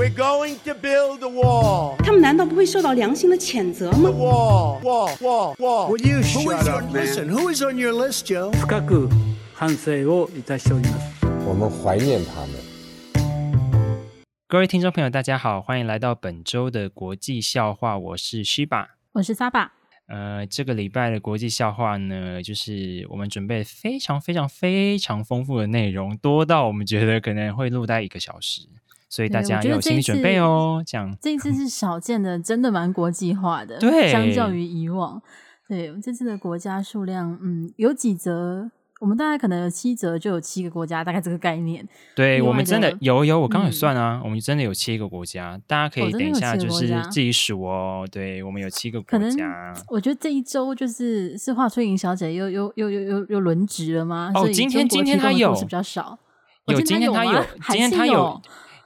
We're going to build a wall. 他们难道不会受到良心的谴责吗 Wall, wall, wall, wall. Would you Who shut is up, on, man? listen, who is on your list, Joe? 深く反省をいたしております。我们怀念他们。各位听众朋友，大家好，欢迎来到本周的国际笑话，我是 Shiba，我是 Saba。呃，这个礼拜的国际笑话呢，就是我们准备非常非常非常丰富的内容，多到我们觉得可能会录在一个小时， 所以大家要有心理准备哦。这样，这一次是少见的，真的蛮国际化的，对，相较于以往，对这次的国家数量，嗯，有几则，我们大概可能有七折，就有七个国家，大概这个概念。对我们真的有有，我刚刚有算啊，嗯、我们真的有七个国家，大家可以等一下就是自己数哦。对我们有七个国家，我觉得这一周就是是华春莹小姐又又又又又又轮值了吗？哦，今天今天她有是比较少，有今天她有今天她有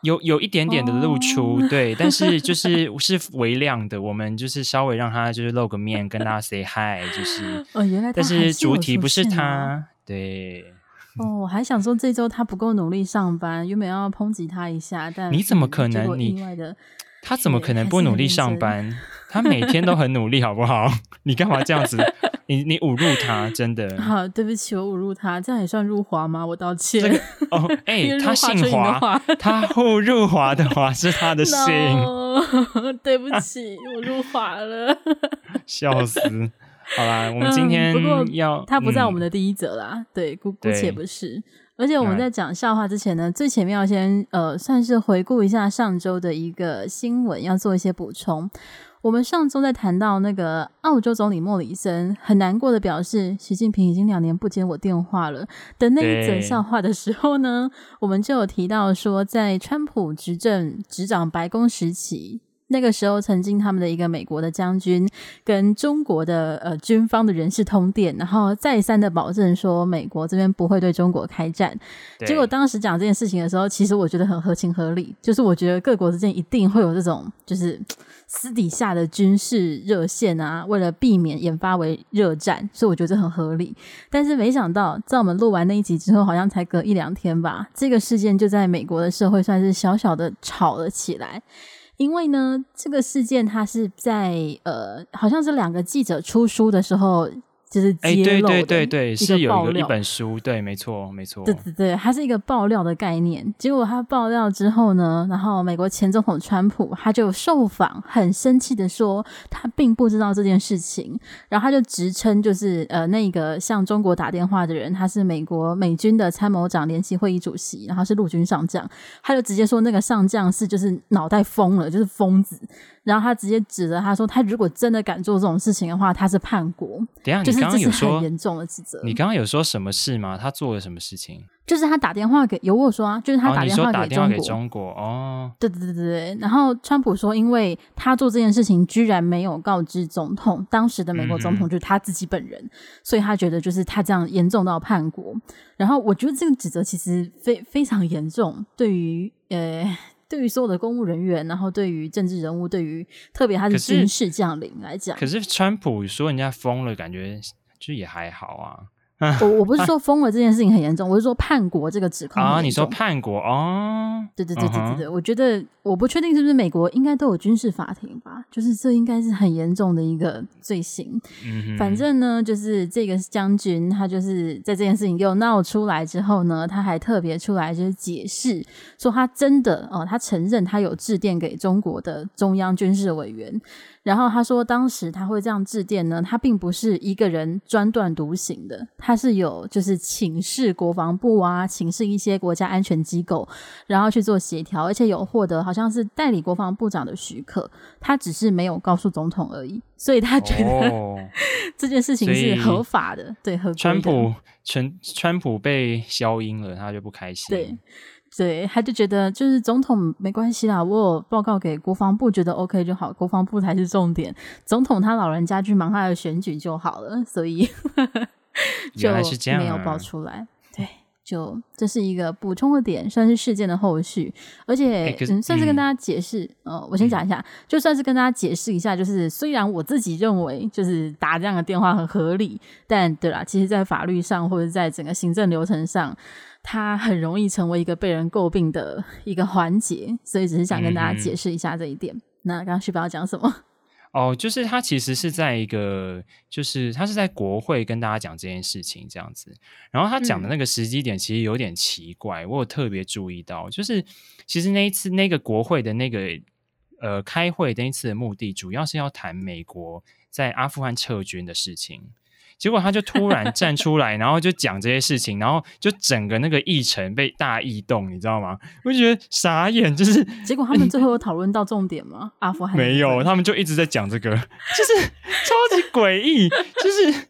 有有一点点的露出，哦、对，但是就 是是微量的，我们就是稍微让他就是露个面，跟大家 say hi，就是哦，原来但是主题不是他。对，哦，我还想说这周他不够努力上班，原本要抨击他一下，但你怎么可能？你他怎么可能不努力上班？他每天都很努力，好不好？你干嘛这样子？你你侮辱他，真的。好，对不起，我侮辱他，这样也算入华吗？我道歉。这个、哦，哎、欸，他姓华，他误入华的华是他的姓。No, 对不起，我入华了，笑死。好啦，我们今天要、嗯、他不在我们的第一则啦，嗯、对，姑姑且不是。而且我们在讲笑话之前呢，最前面要先呃，算是回顾一下上周的一个新闻，要做一些补充。我们上周在谈到那个澳洲总理莫里森很难过的表示，习近平已经两年不接我电话了的那一则笑话的时候呢，我们就有提到说，在川普执政执掌白宫时期。那个时候，曾经他们的一个美国的将军跟中国的呃军方的人士通电，然后再三的保证说美国这边不会对中国开战。结果当时讲这件事情的时候，其实我觉得很合情合理，就是我觉得各国之间一定会有这种就是 私底下的军事热线啊，为了避免演发为热战，所以我觉得这很合理。但是没想到，在我们录完那一集之后，好像才隔一两天吧，这个事件就在美国的社会算是小小的吵了起来。因为呢，这个事件它是在呃，好像是两个记者出书的时候。就是揭露对对对对，是有一个一本书，对，没错，没错，对对对，它是一个爆料的概念。结果他爆料之后呢，然后美国前总统川普他就受访，很生气的说，他并不知道这件事情，然后他就直称就是呃，那个向中国打电话的人，他是美国美军的参谋长联席会议主席，然后是陆军上将，他就直接说那个上将是就是脑袋疯了，就是疯子。然后他直接指着他说：“他如果真的敢做这种事情的话，他是叛国。”等下，就是你刚刚有说很严重的指责。你刚刚有说什么事吗？他做了什么事情？就是他打电话给有我说啊，就是他打电话给中国。哦。对对对对对。然后川普说，因为他做这件事情居然没有告知总统，当时的美国总统就是他自己本人，嗯、所以他觉得就是他这样严重到叛国。然后我觉得这个指责其实非非常严重，对于呃。对于所有的公务人员，然后对于政治人物，对于特别他是军事将领来讲，可是川普说人家疯了，感觉就也还好啊。我我不是说疯了这件事情很严重，我是说叛国这个指控啊。你说叛国哦？对对对对对对，我觉得我不确定是不是美国应该都有军事法庭吧，就是这应该是很严重的一个罪行。嗯，反正呢，就是这个将军他就是在这件事情又闹出来之后呢，他还特别出来就是解释说他真的哦，他承认他有致电给中国的中央军事委员。然后他说，当时他会这样致电呢，他并不是一个人专断独行的，他是有就是请示国防部啊，请示一些国家安全机构，然后去做协调，而且有获得好像是代理国防部长的许可，他只是没有告诉总统而已，所以他觉得、哦、这件事情是合法的，对，合规的。川普川川普被消音了，他就不开心。对。对，他就觉得就是总统没关系啦，我有报告给国防部，觉得 OK 就好，国防部才是重点。总统他老人家去忙他的选举就好了，所以 就没有报出来。对，就这是一个补充的点，算是事件的后续，而且、欸、嗯，算是跟大家解释。呃、嗯，我先讲一下，就算是跟大家解释一下，就是虽然我自己认为就是打这样的电话很合理，但对啦，其实在法律上或者在整个行政流程上。它很容易成为一个被人诟病的一个环节，所以只是想跟大家解释一下这一点。嗯、那刚刚旭宝要讲什么？哦，就是他其实是在一个，就是他是在国会跟大家讲这件事情这样子。然后他讲的那个时机点其实有点奇怪，嗯、我有特别注意到，就是其实那一次那个国会的那个呃开会那一次的目的，主要是要谈美国在阿富汗撤军的事情。结果他就突然站出来，然后就讲这些事情，然后就整个那个议程被大异动，你知道吗？我就觉得傻眼，就是结果他们最后有讨论到重点吗？阿富汗没有，他们就一直在讲这个，就是超级诡异，就是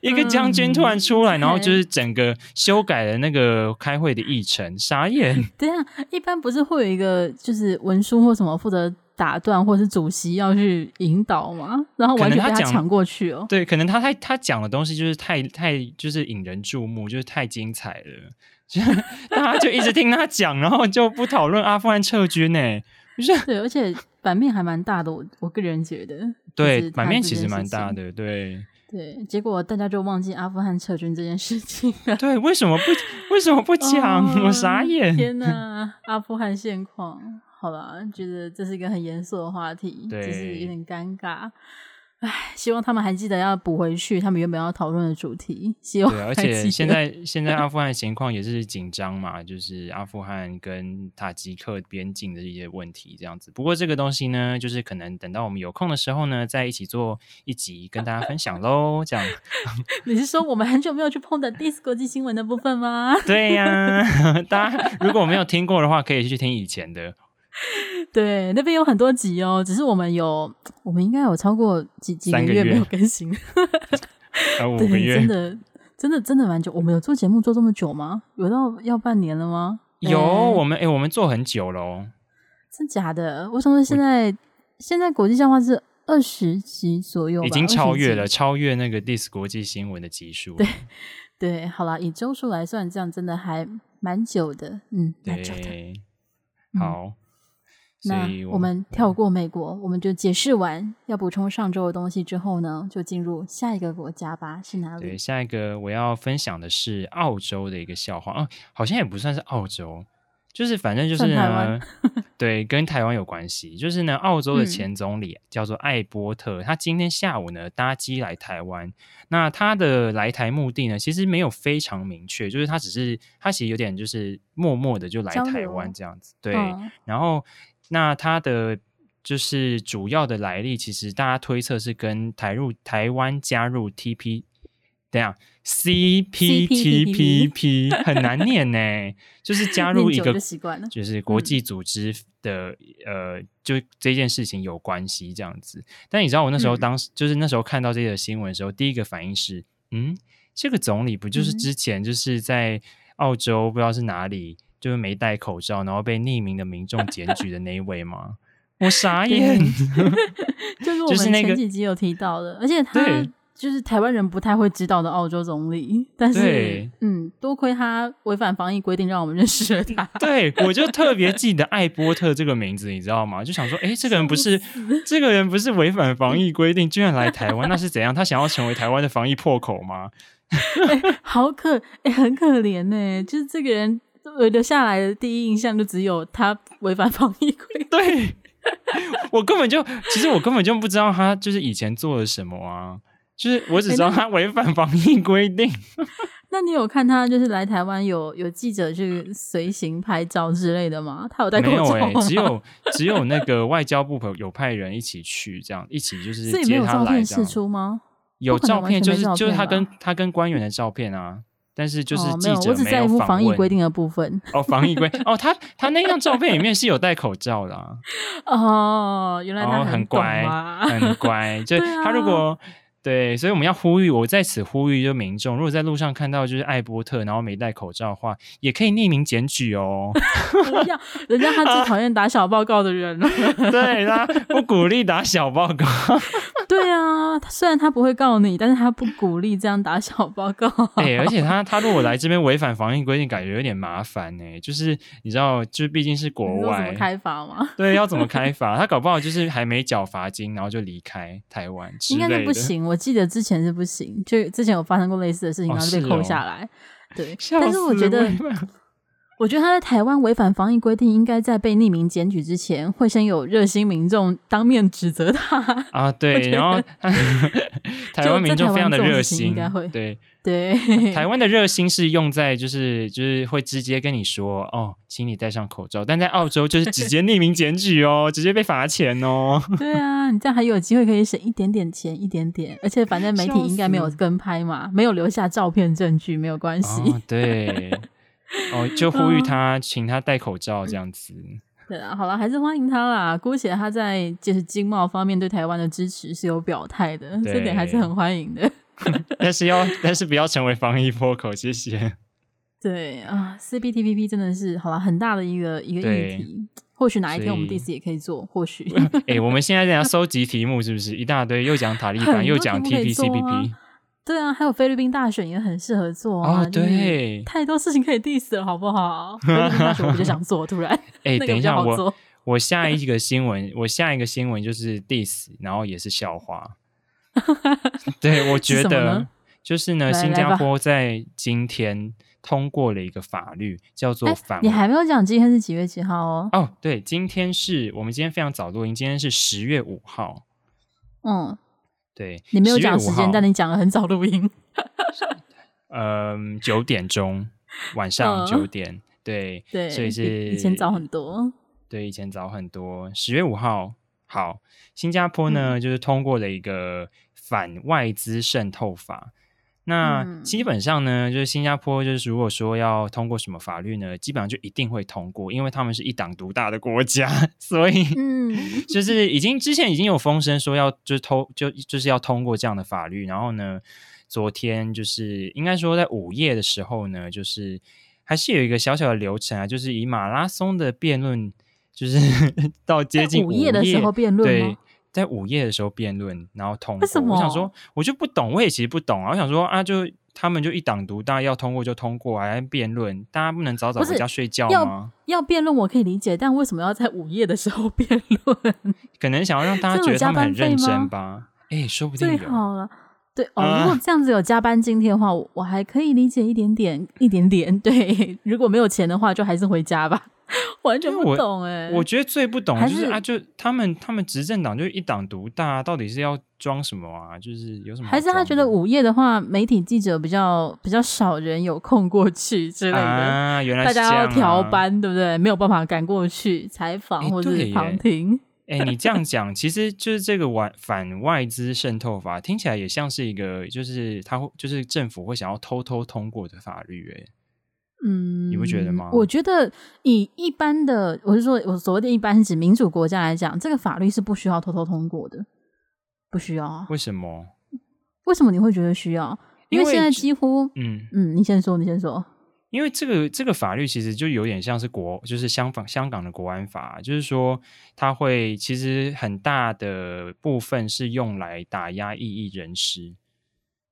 一一个将军突然出来，嗯、然后就是整个修改了那个开会的议程，傻眼。对啊，一般不是会有一个就是文书或什么负责。打断，或是主席要去引导嘛，然后完全被他抢过去哦。对，可能他太他讲的东西就是太太就是引人注目，就是太精彩了，就大家就一直听他讲，然后就不讨论阿富汗撤军呢。不是对，而且版面还蛮大的，我我个人觉得。对，版面其实蛮大的，对。对，结果大家就忘记阿富汗撤军这件事情了。对，为什么不为什么不讲？哦、我傻眼。天哪，阿富汗现况。好吧，觉得这是一个很严肃的话题，对就是有点尴尬。唉，希望他们还记得要补回去他们原本要讨论的主题。希望，对，而且现在现在阿富汗情况也是紧张嘛，就是阿富汗跟塔吉克边境的一些问题这样子。不过这个东西呢，就是可能等到我们有空的时候呢，再一起做一集跟大家分享喽。这样，你是说我们很久没有去碰的 DIS 国际新闻的部分吗？对呀、啊，大家如果没有听过的话，可以去听以前的。对，那边有很多集哦，只是我们有，我们应该有超过几几个月没有更新，啊，五个月，真的，真的，真的蛮久。我们有做节目做这么久吗？有到要半年了吗？有，欸、我们哎、欸，我们做很久了哦。真假的？为什么现在我现在国际笑话是二十集左右？已经超越了，超越那个 DIS 国际新闻的集数。对对，好啦，以周数来算，这样真的还蛮久的。嗯，蛮久的。对好。嗯那我们跳过美国，我们就解释完要补充上周的东西之后呢，就进入下一个国家吧。是哪里？对，下一个我要分享的是澳洲的一个笑话啊，好像也不算是澳洲，就是反正就是呢，对，跟台湾有关系。就是呢，澳洲的前总理叫做艾波特，嗯、他今天下午呢搭机来台湾。那他的来台目的呢，其实没有非常明确，就是他只是他其实有点就是默默的就来台湾这样子。对，嗯、然后。那它的就是主要的来历，其实大家推测是跟台入台湾加入 T P，等下 C P T P P 很难念呢，就是加入一个就是国际组织的呃，就这件事情有关系这样子。但你知道我那时候当时、嗯、就是那时候看到这个新闻的时候，第一个反应是，嗯，这个总理不就是之前就是在澳洲不知道是哪里？就是没戴口罩，然后被匿名的民众检举的那一位吗？我傻眼。就是我们前几集有提到的，而且他就是台湾人不太会知道的澳洲总理。但是，对嗯，多亏他违反防疫规定，让我们认识了他。对，我就特别记得艾波特这个名字，你知道吗？就想说，哎，这个人不是这个人不是违反防疫规定，居然来台湾，那是怎样？他想要成为台湾的防疫破口吗？欸、好可，哎、欸，很可怜呢。就是这个人。我留下来的第一印象就只有他违反防疫规 定。对，我根本就其实我根本就不知道他就是以前做了什么啊，就是我只知道他违反防疫规定。那你有看他就是来台湾有有记者去随行拍照之类的吗？他有戴口罩吗？没有欸，只有只有那个外交部有派人一起去，这样一起就是接他来这样。释出吗？有照片，就是就是他跟他跟官员的照片啊。但是就是记者没有访问，哦、我只在乎防疫规定的部分。哦，防疫规哦，他他那张照片里面是有戴口罩的啊。哦，原来他很，很乖，很乖。就 他如果。对，所以我们要呼吁，我在此呼吁，就民众如果在路上看到就是艾波特，然后没戴口罩的话，也可以匿名检举哦。不要，人家他最讨厌打小报告的人了。对，他不鼓励打小报告。对啊，虽然他不会告你，但是他不鼓励这样打小报告。哎、欸，而且他他如果来这边违反防疫规定，感觉有点麻烦呢。就是你知道，就是毕竟是国外，怎么开罚吗？对，要怎么开罚？他搞不好就是还没缴罚金，然后就离开台湾，应该是不行。我记得之前是不行，就之前有发生过类似的事情，然后就被扣下来。对，但是我觉得。我觉得他在台湾违反防疫规定，应该在被匿名检举之前，会先有热心民众当面指责他啊。对，然后 台湾民众非常的热心，应该会对对。台湾的热心是用在就是就是会直接跟你说哦，请你戴上口罩。但在澳洲就是直接 匿名检举哦，直接被罚钱哦。对啊，你这样还有机会可以省一点点钱，一点点。而且反正媒体应该没有跟拍嘛，没有留下照片证据，没有关系。哦、对。哦，就呼吁他，请他戴口罩这样子。对啊，好了，还是欢迎他啦。姑且他在就是经贸方面对台湾的支持是有表态的，这点还是很欢迎的。但是要，但是不要成为防疫破口，谢谢。对啊，CPTPP 真的是好了很大的一个一个议题。或许哪一天我们第四也可以做，或许。哎、欸，我们现在在讲收集题目，是不是一大堆？又讲塔利班，又讲 TPCPP。对啊，还有菲律宾大选也很适合做啊！哦、对，太多事情可以 diss 了，好不好？菲律宾大选我就想做，突然。哎、欸，等一下，我我下一个新闻，我下一个新闻就是 diss，然后也是笑话。对，我觉得就是呢，新加坡在今天通过了一个法律，叫做反。你还没有讲今天是几月几号哦？哦，对，今天是我们今天非常早录音，今天是十月五号。嗯。对，你没有讲时间，但你讲了很早录音。嗯，九点钟，晚上九点，嗯、对 对，所以是以前早很多。对，以前早很多。十月五号，好，新加坡呢、嗯、就是通过了一个反外资渗透法。那基本上呢，就是新加坡，就是如果说要通过什么法律呢，基本上就一定会通过，因为他们是一党独大的国家，所以，嗯，就 是已经之前已经有风声说要就是通就就是要通过这样的法律，然后呢，昨天就是应该说在午夜的时候呢，就是还是有一个小小的流程啊，就是以马拉松的辩论，就是 到接近午夜，午夜的时候辩论，对。在午夜的时候辩论，然后通过。为什么？我想说，我就不懂，我也其实不懂啊。我想说啊，就他们就一党独大，要通过就通过，还辩论，大家不能早早回家睡觉吗？要要辩论我可以理解，但为什么要在午夜的时候 辩论？可能想要让大家觉得他们很认真吧？哎、欸，说不定好了，对哦、呃。如果这样子有加班津贴的话，我还可以理解一点点，一点点。对，如果没有钱的话，就还是回家吧。完全不懂哎、欸！我觉得最不懂就是啊，就他们他们执政党就一党独大，到底是要装什么啊？就是有什么？还是他觉得午夜的话，媒体记者比较比较少人有空过去之类的啊？原来大家要调班，对不对？没有办法赶过去采访或者是旁听。哎、欸，你这样讲，其实就是这个外反外资渗透法，听起来也像是一个，就是他会就是政府会想要偷偷通过的法律、欸，哎。嗯，你不觉得吗？我觉得以一般的，我是说，我所谓的一般是指民主国家来讲，这个法律是不需要偷偷通过的，不需要啊。为什么？为什么你会觉得需要？因为，因为现在几乎，嗯嗯，你先说，你先说。因为这个这个法律其实就有点像是国，就是香港香港的国安法，就是说它会其实很大的部分是用来打压异议人士，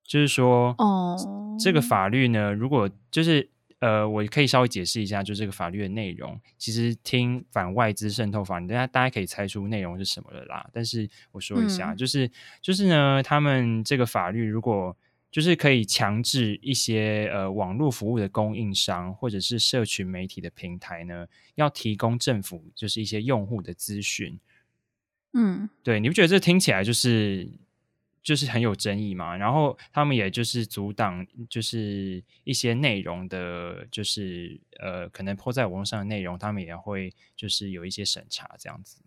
就是说，哦，这个法律呢，如果就是。呃，我可以稍微解释一下，就这个法律的内容。其实听反外资渗透法，大家大家可以猜出内容是什么了啦。但是我说一下，嗯、就是就是呢，他们这个法律如果就是可以强制一些呃网络服务的供应商或者是社群媒体的平台呢，要提供政府就是一些用户的资讯。嗯，对，你不觉得这听起来就是？就是很有争议嘛，然后他们也就是阻挡，就是一些内容的，就是呃，可能 po 在网络上的内容，他们也会就是有一些审查这样子。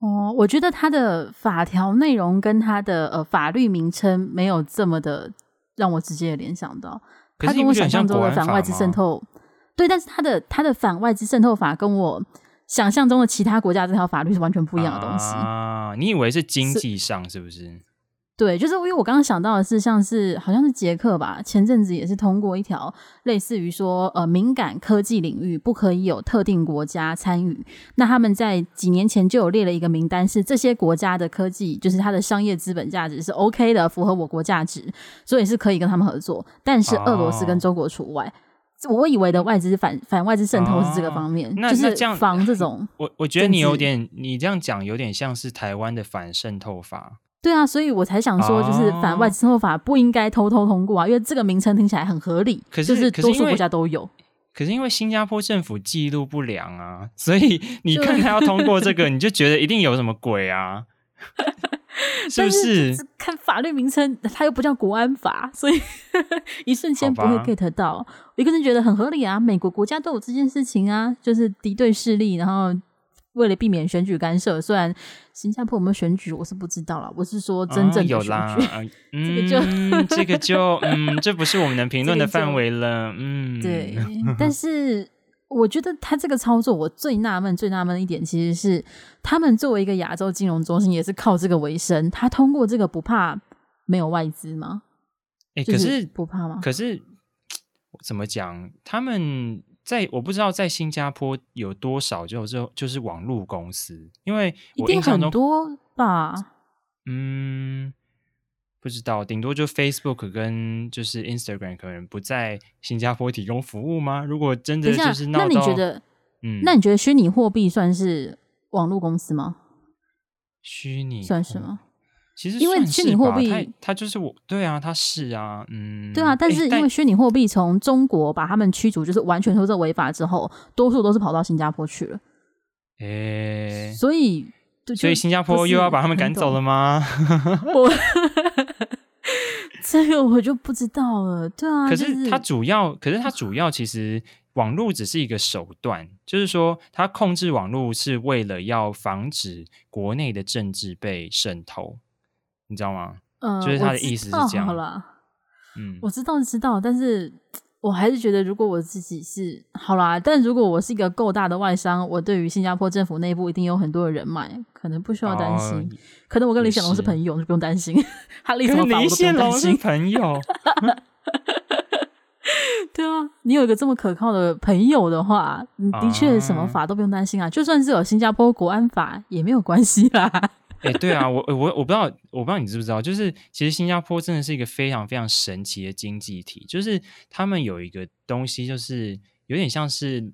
哦，我觉得他的法条内容跟他的呃法律名称没有这么的让我直接联想到，他跟我想象中的反外资渗透，对，但是他的他的反外资渗透法跟我想象中的其他国家这条法律是完全不一样的东西啊。你以为是经济上是，是不是？对，就是因为我刚刚想到的是，像是好像是捷克吧，前阵子也是通过一条类似于说，呃，敏感科技领域不可以有特定国家参与。那他们在几年前就有列了一个名单，是这些国家的科技，就是它的商业资本价值是 OK 的，符合我国价值，所以是可以跟他们合作。但是俄罗斯跟中国除外。哦、我以为的外资反反外资渗透是这个方面，哦、就是防这种。我我觉得你有点，你这样讲有点像是台湾的反渗透法。对啊，所以我才想说，就是反外资生活法不应该偷偷通过啊，因为这个名称听起来很合理，可是就是多数国家都有。可是因为新加坡政府记录不良啊，所以 你看他要通过这个，你就觉得一定有什么鬼啊，是不是？是看法律名称，它又不叫国安法，所以 一瞬间不会 get 到。我一个人觉得很合理啊，美国国家都有这件事情啊，就是敌对势力，然后。为了避免选举干涉，虽然新加坡有没有选举，我是不知道啦。我是说真正的选举，哦、有啦，嗯、这个就这个就嗯，这不是我们能评论的 范围了。嗯，对。但是我觉得他这个操作，我最纳闷、最纳闷的一点，其实是他们作为一个亚洲金融中心，也是靠这个为生。他通过这个不怕没有外资吗？哎、欸，可是不怕吗？可是怎么讲？他们。在我不知道在新加坡有多少就就就是网络公司，因为我印象中很多吧，嗯，不知道，顶多就 Facebook 跟就是 Instagram 可能不在新加坡提供服务吗？如果真的就是那你觉得，嗯，那你觉得虚拟货币算是网络公司吗？虚拟算是吗？其实因为虚拟货币，它就是我对啊，它是啊，嗯，对啊。但是因为虚拟货币从中国把他们驱逐，就是完全说这违法之后，多数都是跑到新加坡去了。诶，所以所以新加坡又要把他们赶走了吗？我这个我就不知道了。对啊，可是它主要，可是它主要其实网络只是一个手段，就是说它控制网络是为了要防止国内的政治被渗透。你知道吗？嗯，就是他的意思是这样。好了，嗯，我知道知道，但是我还是觉得，如果我自己是好啦，但如果我是一个够大的外商，我对于新加坡政府内部一定有很多的人脉，可能不需要担心。哦、可能我跟李显龙是朋友，是就不用担心。他立什么法我都不用担心。朋友，对啊，你有一个这么可靠的朋友的话，你的确什么法都不用担心啊。啊就算是有新加坡国安法也没有关系啦。哎、对啊，我我我不知道，我不知道你知不知道，就是其实新加坡真的是一个非常非常神奇的经济体，就是他们有一个东西，就是有点像是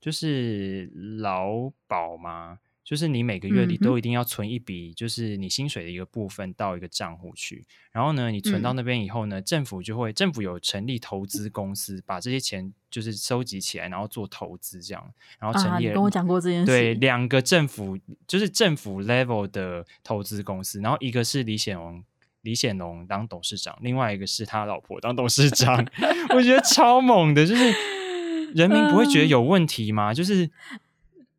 就是劳保嘛。就是你每个月你都一定要存一笔，就是你薪水的一个部分到一个账户去。然后呢，你存到那边以后呢，政府就会政府有成立投资公司，把这些钱就是收集起来，然后做投资这样。然后成立了，跟我讲过这件事。对，两个政府就是政府 level 的投资公司，然后一个是李显龙，李显龙当董事长，另外一个是他老婆当董事长。我觉得超猛的，就是人民不会觉得有问题吗？就是。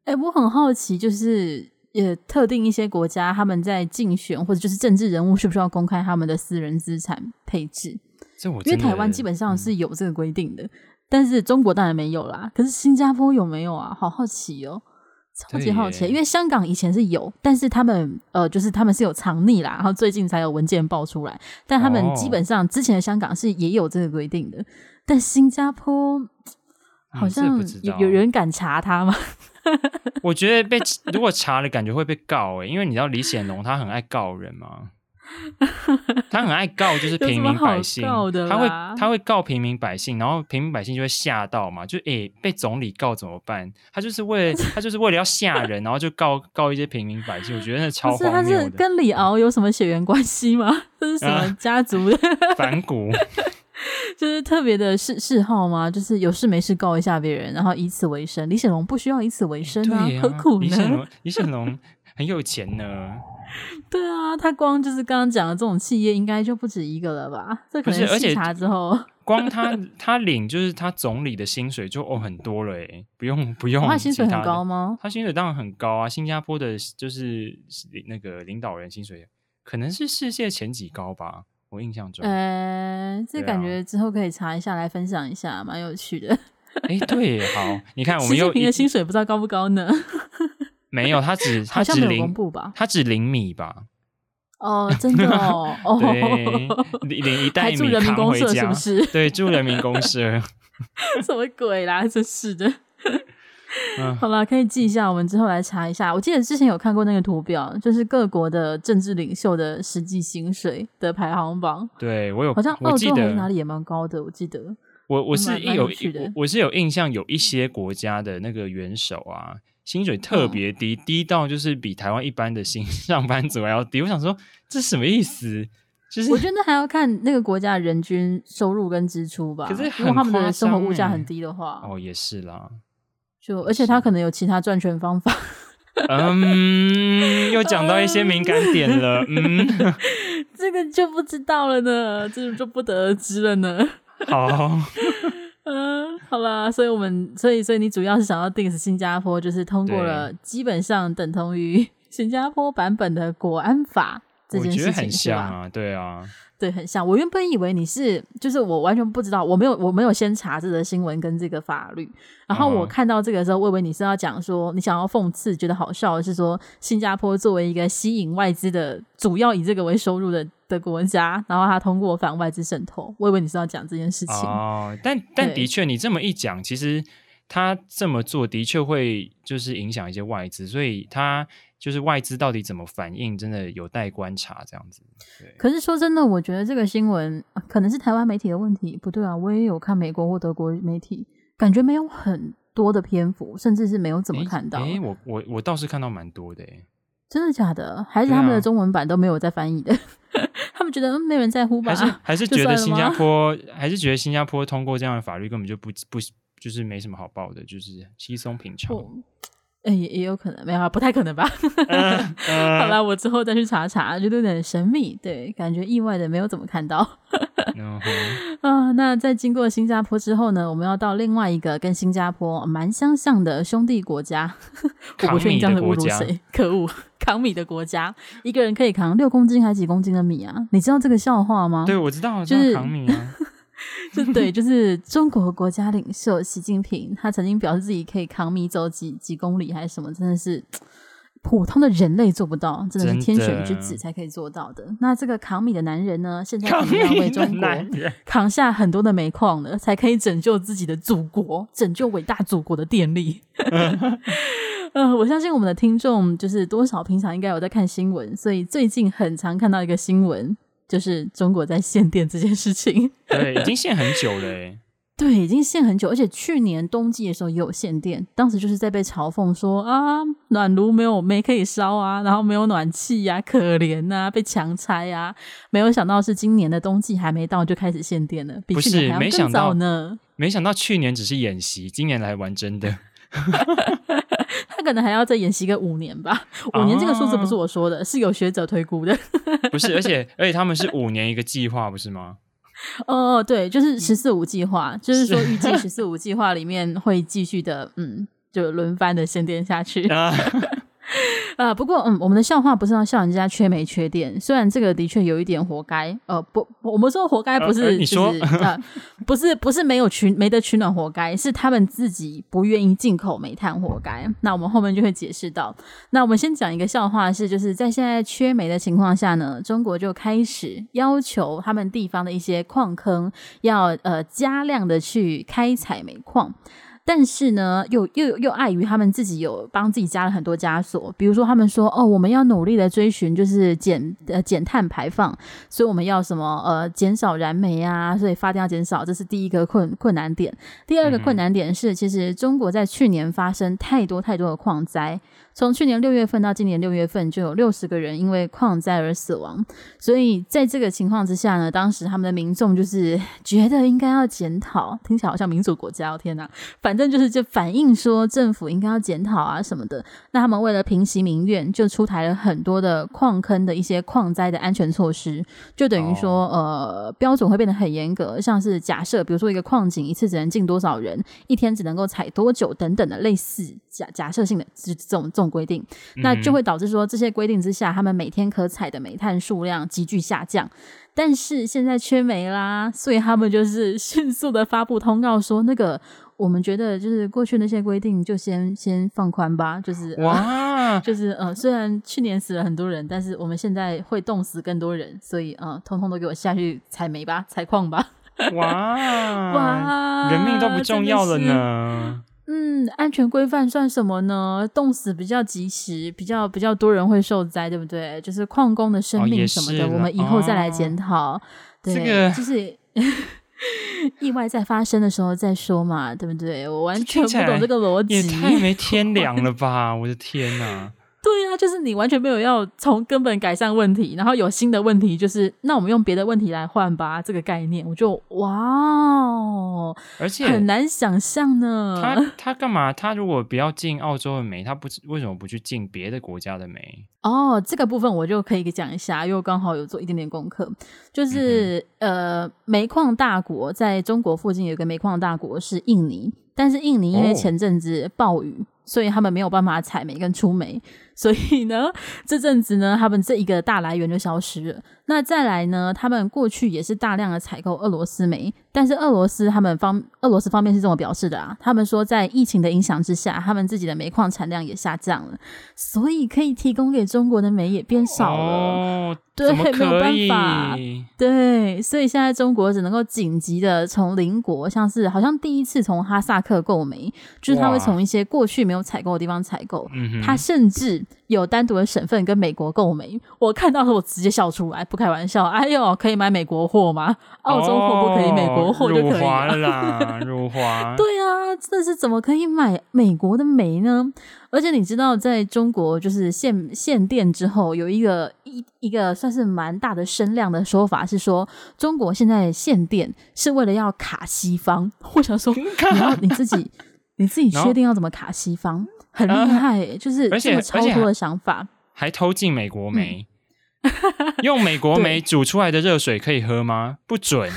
哎、欸，我很好奇，就是也特定一些国家，他们在竞选或者就是政治人物，需不需要公开他们的私人资产配置？这我因为台湾基本上是有这个规定的，嗯，但是中国当然没有啦。可是新加坡有没有啊？好好奇哦，超级好奇。因为香港以前是有，但是他们呃，就是他们是有藏匿啦，然后最近才有文件爆出来。但他们基本上之前的香港是也有这个规定的，哦，但新加坡好像有，嗯，有人敢查他吗？我觉得被如果查了，感觉会被告哎，因为你知道李显龙他很爱告人嘛，他很爱告就是平民百姓，他会他会告平民百姓，然后平民百姓就会吓到嘛，就哎被总理告怎么办？他就是为了 他就是为了要吓人，然后就告告一些平民百姓，我觉得那超荒谬的。他是跟李敖有什么血缘关系吗？这是什么家族反骨？就是特别的嗜嗜好吗？就是有事没事告一下别人，然后以此为生。李显龙不需要以此为生啊，何苦呢？李显龙，李显龙很有钱呢。对啊，他光就是刚刚讲的这种企业，应该就不止一个了吧？这可能细查之后，光他他领就是他总理的薪水就哦很多了哎，不用不用。他薪水很高吗？他薪水当然很高啊，新加坡的就是那个领导人薪水可能是世界前几高吧。我印象中，呃，这感觉之后可以查一下来分享一下，蛮有趣的。哎，对，好，你 看我们又习近平的薪水不知道高不高呢？没有，他只 他只零吧，他只零米吧？哦，真的哦，对，领一袋米人民公社是不是？对，住人民公社，什么鬼啦？真是的。嗯、好了，可以记一下，我们之后来查一下。我记得之前有看过那个图表，就是各国的政治领袖的实际薪水的排行榜。对，我有，好像澳洲还是哪里也蛮高的，我记得。我我是有，我是有印象，有一些国家的那个元首啊，薪水特别低，嗯，低到就是比台湾一般的新上班族还要低。我想说，这什么意思？就是我觉得还要看那个国家的人均收入跟支出吧。可是如果他们的生活物价很低的话，哦，也是啦。就而且他可能有其他赚钱方法。嗯，又讲到一些敏感点了。嗯，这个就不知道了呢，这个就不得而知了呢。好。嗯，好啦，所以我们，所以，所以你主要是想要 diss 新加坡，就是通过了基本上等同于新加坡版本的国安法这件事情，我觉得很像啊，对啊。对，很像。我原本以为你是，就是我完全不知道，我没有，我没有先查这个新闻跟这个法律。然后我看到这个的时候，我以为你是要讲说，你想要讽刺，觉得好笑是说，新加坡作为一个吸引外资的主要以这个为收入的的国家，然后他通过反外资渗透，我以为你是要讲这件事情。哦，但但的确，你这么一讲，其实他这么做的确会就是影响一些外资，所以他。就是外资到底怎么反应，真的有待观察。这样子，对。可是说真的，我觉得这个新闻可能是台湾媒体的问题，不对啊？我也有看美国或德国媒体，感觉没有很多的篇幅，甚至是没有怎么看到。哎、我我我倒是看到蛮多的，真的假的？还是他们的中文版都没有在翻译的？啊、他们觉得嗯，没人在乎吧？还是还是觉得新加 坡，还是觉得新加坡通过这样的法律根本就不不就是没什么好报的，就是稀松平常。哎、欸，也也有可能，没有啊，不太可能吧？嗯嗯、好了，我之后再去查查，觉得有点神秘，对，感觉意外的没有怎么看到。嗯、啊，那在经过新加坡之后呢，我们要到另外一个跟新加坡蛮相像的兄弟国家，我不确定这样的侮辱谁，可恶，扛米的国家，一个人可以扛六公斤还是几公斤的米啊？你知道这个笑话吗？对，我知道，就是扛米啊。就对，就是中国国家领袖习近平，他曾经表示自己可以扛米走几几公里还是什么，真的是普通的人类做不到，真的是天选之子才可以做到的。的那这个扛米的男人呢，现在可能要为中国 扛下很多的煤矿了，才可以拯救自己的祖国，拯救伟大祖国的电力。我相信我们的听众就是多少平常应该有在看新闻，所以最近很常看到一个新闻。就是中国在限电这件事情，对，已经限很久了诶。对，已经限很久，而且去年冬季的时候也有限电，当时就是在被嘲讽说啊，暖炉没有煤可以烧啊，然后没有暖气呀、啊，可怜呐、啊，被强拆啊。没有想到是今年的冬季还没到就开始限电了，比去年还要更早呢。没想到去年只是演习，今年来玩真的。他可能还要再演习个五年吧，五年这个数字不是我说的，哦、是有学者推估的。不是，而且而且他们是五年一个计划，不是吗？哦，对，就是“十四五”计划，就是说预计“十四五”计划里面会继续的，嗯，就轮番的限电下去。啊 啊，不过嗯，我们的笑话不是要笑人家缺煤缺电，虽然这个的确有一点活该。呃，不，我们说活该不 是，你说呃，不是不是没有取没得取暖活该，是他们自己不愿意进口煤炭活该。那我们后面就会解释到。那我们先讲一个笑话，是就是在现在缺煤的情况下呢，中国就开始要求他们地方的一些矿坑要呃加量的去开采煤矿。但是呢，又又又碍于他们自己有帮自己加了很多枷锁，比如说他们说哦，我们要努力的追寻就是减呃减碳排放，所以我们要什么呃减少燃煤啊，所以发电要减少，这是第一个困困难点。第二个困难点是，其实中国在去年发生太多太多的矿灾。从去年六月份到今年六月份，就有六十个人因为矿灾而死亡。所以在这个情况之下呢，当时他们的民众就是 觉得应该要检讨，听起来好像民主国家，哦天哪！反正就是就反映说政府应该要检讨啊什么的。那他们为了平息民怨，就出台了很多的矿坑的一些矿灾的安全措施，就等于说呃标准会变得很严格，像是假设比如说一个矿井一次只能进多少人，一天只能够采多久等等的类似假假设性的这种这种。规定，那就会导致说这些规定之下，他们每天可采的煤炭数量急剧下降。但是现在缺煤啦，所以他们就是 迅速的发布通告说，那个我们觉得就是过去那些规定就先先放宽吧，就是哇，呃、就是呃，虽然去年死了很多人，但是我们现在会冻死更多人，所以呃，通通都给我下去采煤吧，采矿吧。哇 哇，人命都不重要了呢。嗯，安全规范算什么呢？冻死比较及时，比较比较多人会受灾，对不对？就是矿工的生命什么的，哦、我们以后再来检讨。哦、对，这个就是 意外在发生的时候再说嘛，对不对？我完全不懂这个逻辑，也太没 天良了吧！我的天哪！对啊，就是你完全没有要从根本改善问题，然后有新的问题，就是那我们用别的问题来换吧，这个概念，我就哇哦，而且很难想象呢。他他干嘛？他如果不要进澳洲的煤，他不为什么不去进别的国家的煤？哦，这个部分我就可以讲一下，因为我刚好有做一点点功课，就是、嗯、呃，煤矿大国在中国附近有一个煤矿大国是印尼，但是印尼因为前阵子暴雨。哦所以他们没有办法采煤跟出煤，所以呢，这阵子呢，他们这一个大来源就消失了。那再来呢，他们过去也是大量的采购俄罗斯煤，但是俄罗斯他们方俄罗斯方面是这么表示的啊，他们说在疫情的影响之下，他们自己的煤矿产量也下降了，所以可以提供给中国的煤也变少了。哦，对，没有办法。对，所以现在中国只能够紧急的从邻国，像是好像第一次从哈萨克购煤，就是他会从一些过去没有采购的地方采购，他甚至。有单独的省份跟美国购煤，我看到时候我直接笑出来，不开玩笑。哎呦，可以买美国货吗？澳洲货不可以，美国货就可以啦。对啊，这是怎么可以买美国的煤呢？而且你知道，在中国就是限限电之后，有一个一一个算是蛮大的声量的说法是说，中国现在限电是为了要卡西方。我想说，你要你自己你自己确定要怎么卡西方？很厉害、欸，就是这么超脱的想法，还偷进美国煤，嗯、用美国 煤煮出来的热水可以喝吗？不准，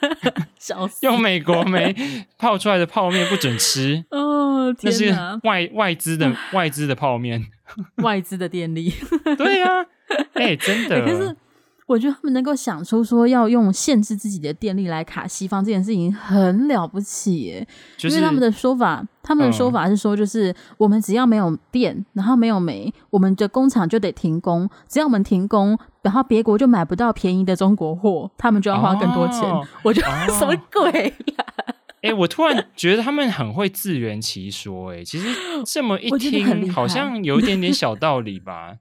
用美国煤泡出来的泡面不准吃哦，天，那是外外资的外资的泡面，外资的电力，对呀、啊，哎、欸，真的。欸我觉得他们能够想出说要用限制自己的电力来卡西方这件事情很了不起耶，就是、因为他们的说法，他们的说法是说，就是、嗯、我们只要没有电，然后没有煤，我们的工厂就得停工。只要我们停工，然后别国就买不到便宜的中国货，他们就要花更多钱。哦、我觉得、哦、什么鬼呀？哎、欸，我突然觉得他们很会自圆其说。哎，其实这么 一听，好像有一点点小道理吧。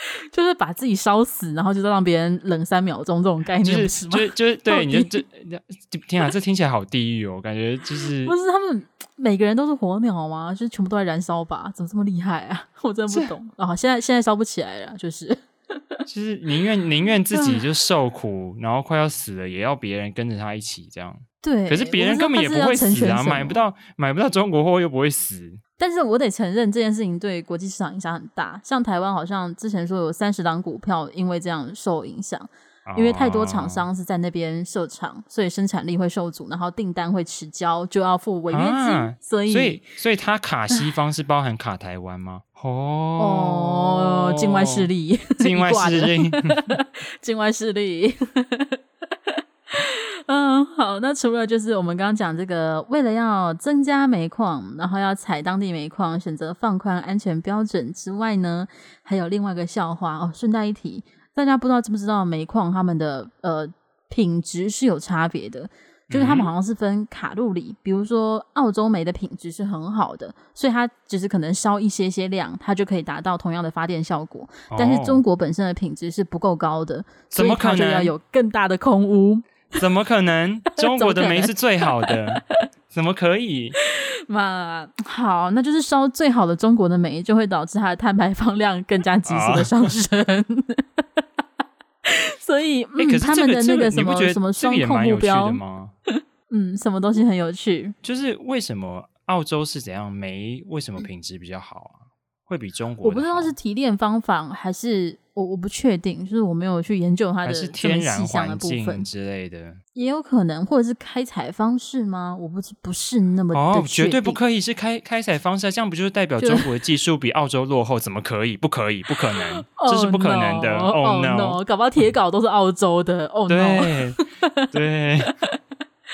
就是把自己烧死，然后就让别人冷三秒钟这种概念，就是吗？就就对，你就这天啊，这听起来好地狱哦，感觉就是不是他们每个人都是火鸟吗？就是全部都在燃烧吧？怎么这么厉害啊？我真的不懂啊！现在现在烧不起来了，就是就是宁愿宁愿自己 就受苦，然后快要死了，也要别人跟着他一起这样。对，可是别人根本也不会死啊，买不到买不到中国货又不会死。但是我得承认这件事情对国际市场影响很大，像台湾好像之前说有三十档股票因为这样受影响，因为太多厂商是在那边设厂，所以生产力会受阻，然后订单会迟交，就要付违约金，啊、所以所以所以它卡西方是包含卡台湾吗？哦，境外势力，境外势力，境外势力。嗯，好。那除了就是我们刚刚讲这个，为了要增加煤矿，然后要采当地煤矿，选择放宽安全标准之外呢，还有另外一个笑话哦。顺带一提，大家不知道知不知道煤矿他们的呃品质是有差别的，就是他们好像是分卡路里，比如说澳洲煤的品质是很好的，所以它只是可能烧一些些量，它就可以达到同样的发电效果。但是中国本身的品质是不够高的，所以它就要有更大的空污。怎么可能？中国的煤是最好的，怎么可以？嘛，好，那就是烧最好的中国的煤，就会导致它的碳排放量更加急速的上升。所以，嗯，欸、他们的那个什么什么双控目标吗？嗯，什么东西很有趣？就是为什么澳洲是怎样煤？为什么品质比较好啊？会比中国？我不知道是提炼方法还是。我我不确定，就是我没有去研究它的这么细项的部分之类的，也有可能，或者是开采方式吗？我不是不是那么哦，绝对不可以是开开采方式，啊这样不就是代表中国的技术比澳洲落后？怎么可以？不可以，不可能，这是不可能的。Oh, oh no！, oh, no 搞不好铁镐都是澳洲的。哦、oh, no！对对。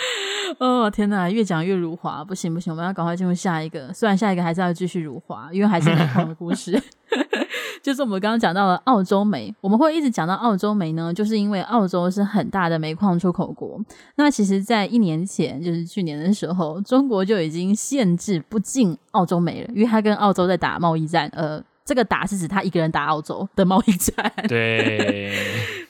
哦天哪，越讲越辱华，不行不行，我们要赶快进入下一个。虽然下一个还是要继续辱华，因为还是煤矿的故事。就是我们刚刚讲到了澳洲煤，我们会一直讲到澳洲煤呢，就是因为澳洲是很大的煤矿出口国。那其实，在一年前，就是去年的时候，中国就已经限制不进澳洲煤了，因为他跟澳洲在打贸易战。呃，这个打是指他一个人打澳洲的贸易战。对。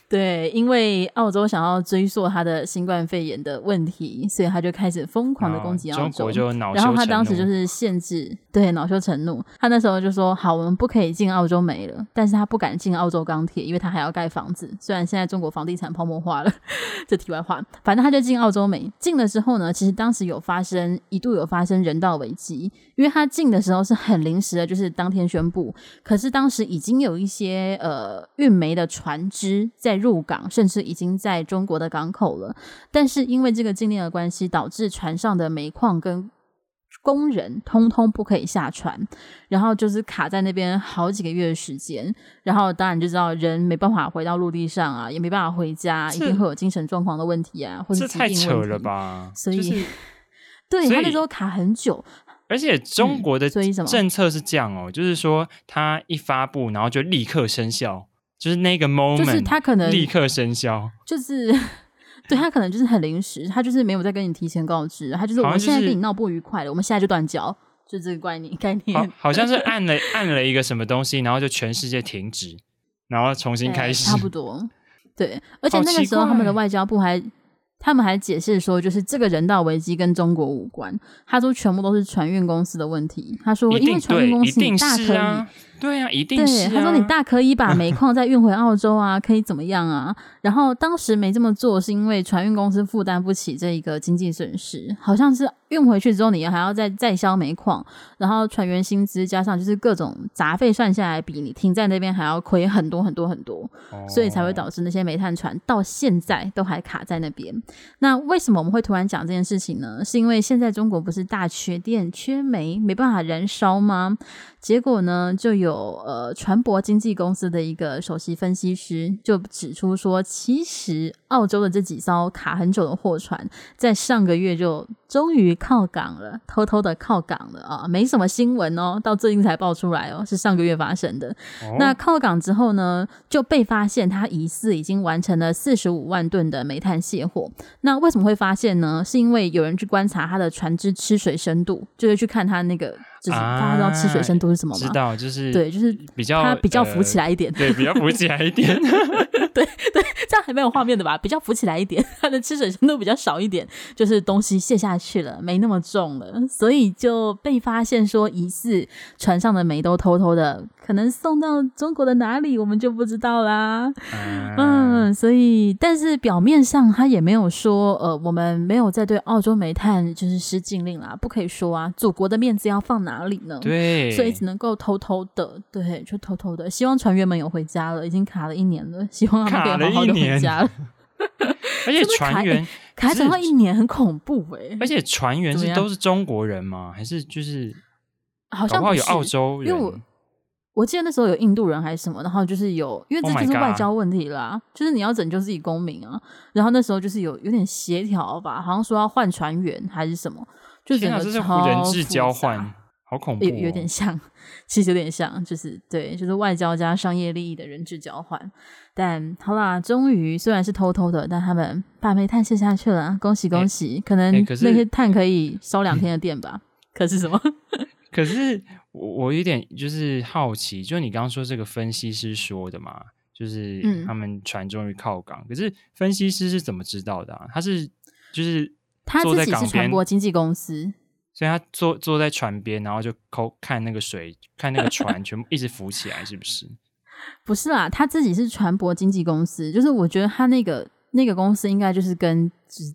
对，因为澳洲想要追溯他的新冠肺炎的问题，所以他就开始疯狂的攻击澳洲。中国就恼羞。然后他当时就是限制，对，恼羞成怒。他那时候就说：“好，我们不可以进澳洲煤了。”但是他不敢进澳洲钢铁，因为他还要盖房子。虽然现在中国房地产泡沫化了，这题外话。反正他就进澳洲煤。进了之后呢，其实当时有发生，一度有发生人道危机，因为他进的时候是很临时的，就是当天宣布。可是当时已经有一些呃运煤的船只在入港，甚至已经在中国的港口了。但是因为这个禁令的关系，导致船上的煤矿跟工人通通不可以下船，然后就是卡在那边好几个月的时间。然后当然就知道人没办法回到陆地上啊，也没办法回家，一定会有精神状况的问题啊，或者这太扯了吧？所以，就是、对他那时候卡很久。而且中国的政策是这样哦，嗯、就是说他一发布，然后就立刻生效。就是那个 moment，就是他可能立刻生效，就是对他可能就是很临时，他就是没有再跟你提前告知，他就是我们现在跟你闹不愉快了，我们现在就断交，就这个概念概念好，好像是 按了按了一个什么东西，然后就全世界停止，然后重新开始，差不多，对，而且那个时候他们的外交部还。他们还解释说，就是这个人道危机跟中国无关。他说全部都是船运公司的问题。他说，因为船运公司你大可以，对啊，一定是、啊。对，他说你大可以把 煤矿再运回澳洲啊，可以怎么样啊？然后当时没这么做，是因为船运公司负担不起这一个经济损失，好像是运回去之后，你还要再再销煤矿，然后船员薪资加上就是各种杂费算下来，比你停在那边还要亏很多很多很多，哦、所以才会导致那些煤炭船到现在都还卡在那边。那为什么我们会突然讲这件事情呢？是因为现在中国不是大缺电、缺煤，没办法燃烧吗？结果呢，就有呃船舶经纪公司的一个首席分析师就指出说，其实澳洲的这几艘卡很久的货船，在上个月就终于靠港了，偷偷的靠港了啊，没什么新闻哦，到最近才爆出来哦，是上个月发生的。哦、那靠港之后呢，就被发现他疑似已经完成了四十五万吨的煤炭卸货。那为什么会发现呢？是因为有人去观察他的船只吃水深度，就是去看他那个。就是大家知道吃水深度是什么吗？知道，就是对，就是比较它比较浮起来一点，呃、对，比较浮起来一点，对对，这样还没有画面的吧？比较浮起来一点，它的吃水深度比较少一点，就是东西卸下去了，没那么重了，所以就被发现说疑似船上的煤都偷偷的。可能送到中国的哪里，我们就不知道啦。嗯，嗯，所以，但是表面上他也没有说，呃，我们没有在对澳洲煤炭就是施禁令啦，不可以说啊，祖国的面子要放哪里呢？对，所以只能够偷偷的，对，就偷偷的。希望船员们有回家了，已经卡了一年了，希望他们可以好好的回家了。而且船员 卡整个一年很恐怖哎、欸。而且船员是都是中国人吗？还是就是好像不有澳洲人？我记得那时候有印度人还是什么，然后就是有，因为这就是外交问题啦，oh、就是你要拯救自己公民啊。然后那时候就是有有点协调吧，好像说要换船员还是什么，就整个是人质交换，好恐怖，哦，有有点像，其实有点像，就是对，就是外交加商业利益的人质交换。但好啦，终于虽然是偷偷的，但他们把煤炭卸下去了，恭喜恭喜！欸、可能那些碳可以烧两天的电吧？可是什么？可是我我有点就是好奇，就你刚刚说这个分析师说的嘛，就是他们船终于靠港，嗯、可是分析师是怎么知道的啊？他是就是他自己是船舶经纪公司，所以他坐坐在船边，然后就抠看那个水，看那个船 全部一直浮起来，是不是？不是啦，他自己是船舶经纪公司，就是我觉得他那个那个公司应该就是跟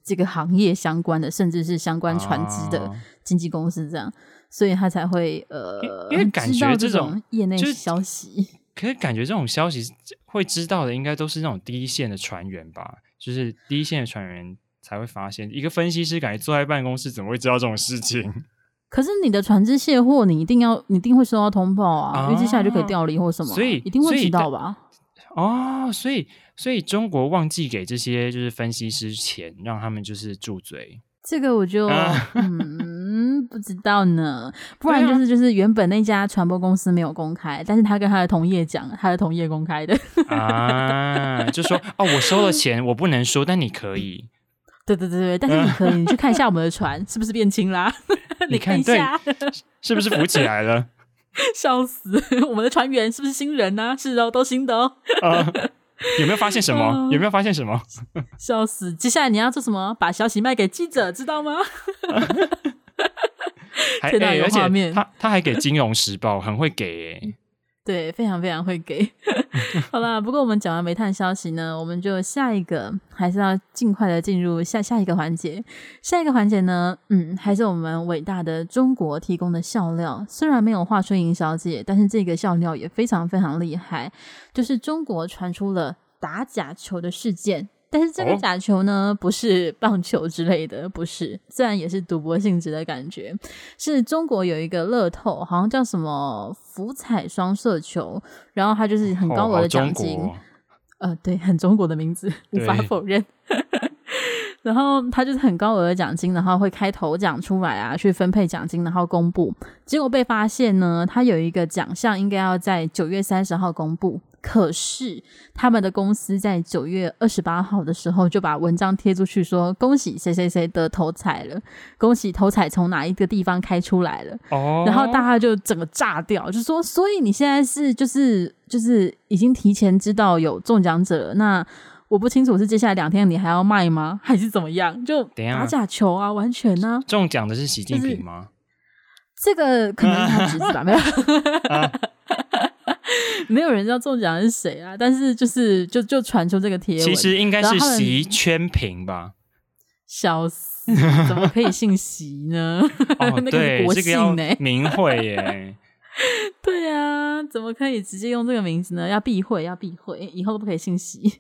这个行业相关的，甚至是相关船只的经纪公司这样。啊所以他才会呃，因为感觉这种业内消息，可是感觉这种消息会知道的，应该都是那种第一线的船员吧？就是第一线的船员才会发现。一个分析师感觉坐在办公室，怎么会知道这种事情？可是你的船只卸货，你一定要，你一定会收到通报啊，因为接下来就可以调离或什么，所以一定会知道吧？哦，所以所以中国忘记给这些就是分析师钱，让他们就是住嘴。这个我就嗯不知道呢，不然就是就是原本那家传播公司没有公开，但是他跟他的同业讲，他的同业公开的啊，就说哦，我收了钱，我不能说，但你可以，对对对对，但是你可以，你去看一下我们的船是不是变轻啦？你看一下，是不是浮起来了？笑死，我们的船员是不是新人呢？是哦，都新的哦。有没有发现什么？有没有发现什么？笑死！接下来你要做什么？把消息卖给记者，知道吗？还 哎、欸，而且他他还给《金融时报》，很会给。对，非常非常会给。好啦，不过我们讲完煤炭消息呢，我们就下一个还是要尽快的进入下下一个环节。下一个环节呢，嗯，还是我们伟大的中国提供的笑料。虽然没有华春莹小姐，但是这个笑料也非常非常厉害，就是中国传出了打假球的事件。但是这个假球呢，不是棒球之类的，不是，虽然也是赌博性质的感觉。是中国有一个乐透，好像叫什么福彩双色球，然后它就是很高额的奖金。哦、呃，对，很中国的名字，无法否认。然后它就是很高额的奖金，然后会开头奖出来啊，去分配奖金，然后公布。结果被发现呢，它有一个奖项应该要在九月三十号公布。可是他们的公司在九月二十八号的时候就把文章贴出去，说恭喜谁谁谁得头彩了，恭喜头彩从哪一个地方开出来了。哦，然后大家就整个炸掉，就说：所以你现在是就是就是已经提前知道有中奖者了？那我不清楚是接下来两天你还要卖吗，还是怎么样？就打假球啊，完全呢、啊？中奖的是习近平吗？就是、这个可能是他侄子吧，没有。啊 没有人知道中奖是谁啊，但是就是就就传出这个贴文，其实应该是席圈平吧？笑死，怎么可以姓席呢？哦、那个是国姓呢、欸？名讳耶。对啊，怎么可以直接用这个名字呢？要避讳，要避讳，以后都不可以姓席。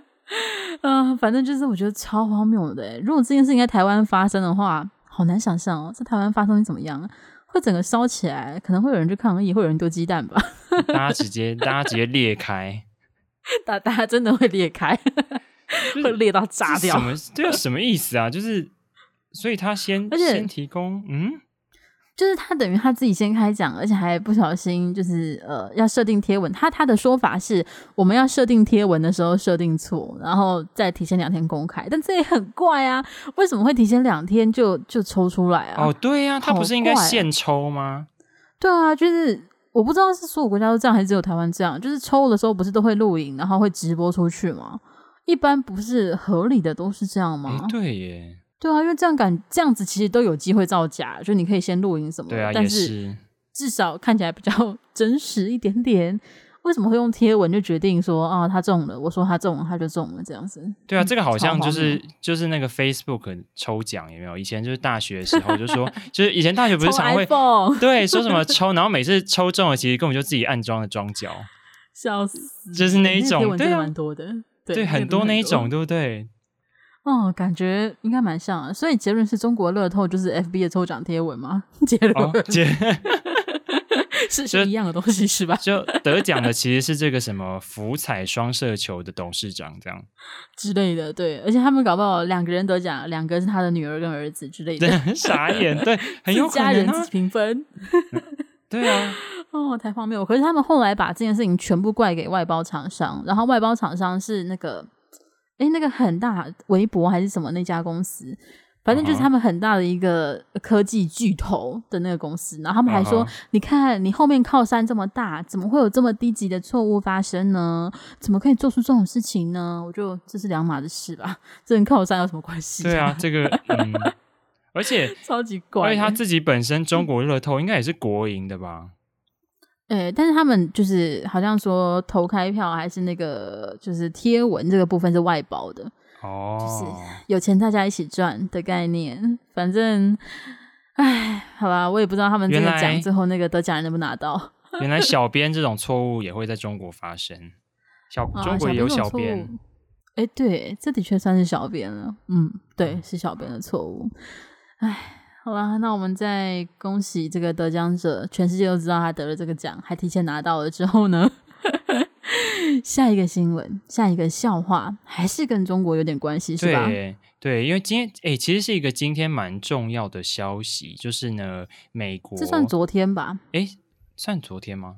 啊、呃，反正就是我觉得超荒谬的。如果这件事情在台湾发生的话，好难想象哦，在台湾发生会怎么样？会整个烧起来，可能会有人去抗议，会有人丢鸡蛋吧？大家直接，大家直接裂开，大大家真的会裂开，会裂到炸掉。什么？对啊，什么意思啊？就是，所以他先先提供，嗯。就是他等于他自己先开讲，而且还不小心就是呃要设定贴文。他他的说法是我们要设定贴文的时候设定错，然后再提前两天公开。但这也很怪啊，为什么会提前两天就就抽出来啊？哦，对呀、啊，他不是应该现抽吗？对啊，就是我不知道是所有国家都这样，还是只有台湾这样。就是抽的时候不是都会录影，然后会直播出去吗？一般不是合理的都是这样吗？对耶。对啊，因为这样感这样子其实都有机会造假，就你可以先录影什么的，对啊，但是至少看起来比较 真实一点点。为什么会用贴文就决定说啊他中了？我说他中了，他就中了这样子。对啊，这个好像就是就是那个 Facebook 抽奖有没有？以前就是大学的时候就说，就是以前大学不是常会对说什么抽，然后每次抽中了，其实根本就自己暗装的装脚，笑死，就是那一种，贴文真的蛮多的，对，对很多那一种，对不对？哦，感觉应该蛮像啊，所以结论是中国乐透就是 FB 的抽奖贴文吗？结论、哦、结 是是一样的东西是吧？就得奖的其实是这个什么福彩双色球的董事长这样 之类的，对，而且他们搞不好两个人得奖，两个是他的女儿跟儿子之类的，对，傻眼，对，很有可能、啊、家人平分，对啊，哦，太荒谬，可是他们后来把这件事情全部怪给外包厂商，然后外包厂商是那个。诶，那个很大，微博还是什么那家公司，反正就是他们很大的一个科技巨头的那个公司。然后他们还说：“ uh -huh. 你看，你后面靠山这么大，怎么会有这么低级的错误发生呢？怎么可以做出这种事情呢？”我就这是两码子事吧，这跟靠山有什么关系？对啊，这个，嗯、而且超级怪，而且他自己本身中国乐透应该也是国营的吧？诶、欸，但是他们就是好像说投开票还是那个就是贴文这个部分是外包的哦，就是有钱大家一起赚的概念。反正，哎，好吧，我也不知道他们这个奖最后那个得奖人能不能拿到。原来小 编这种错误也会在中国发生，小、啊、中国也有小编。哎、欸，对，这的确算是小编了。嗯，对，是小编的错误。哎。好啦，那我们再恭喜这个得奖者，全世界都知道他得了这个奖，还提前拿到了之后呢，下一个新闻，下一个笑话，还是跟中国有点关系，是吧？对，对，因为今天，哎、欸，其实是一个今天蛮重要的消息，就是呢，美国，这算昨天吧？哎、欸，算昨天吗？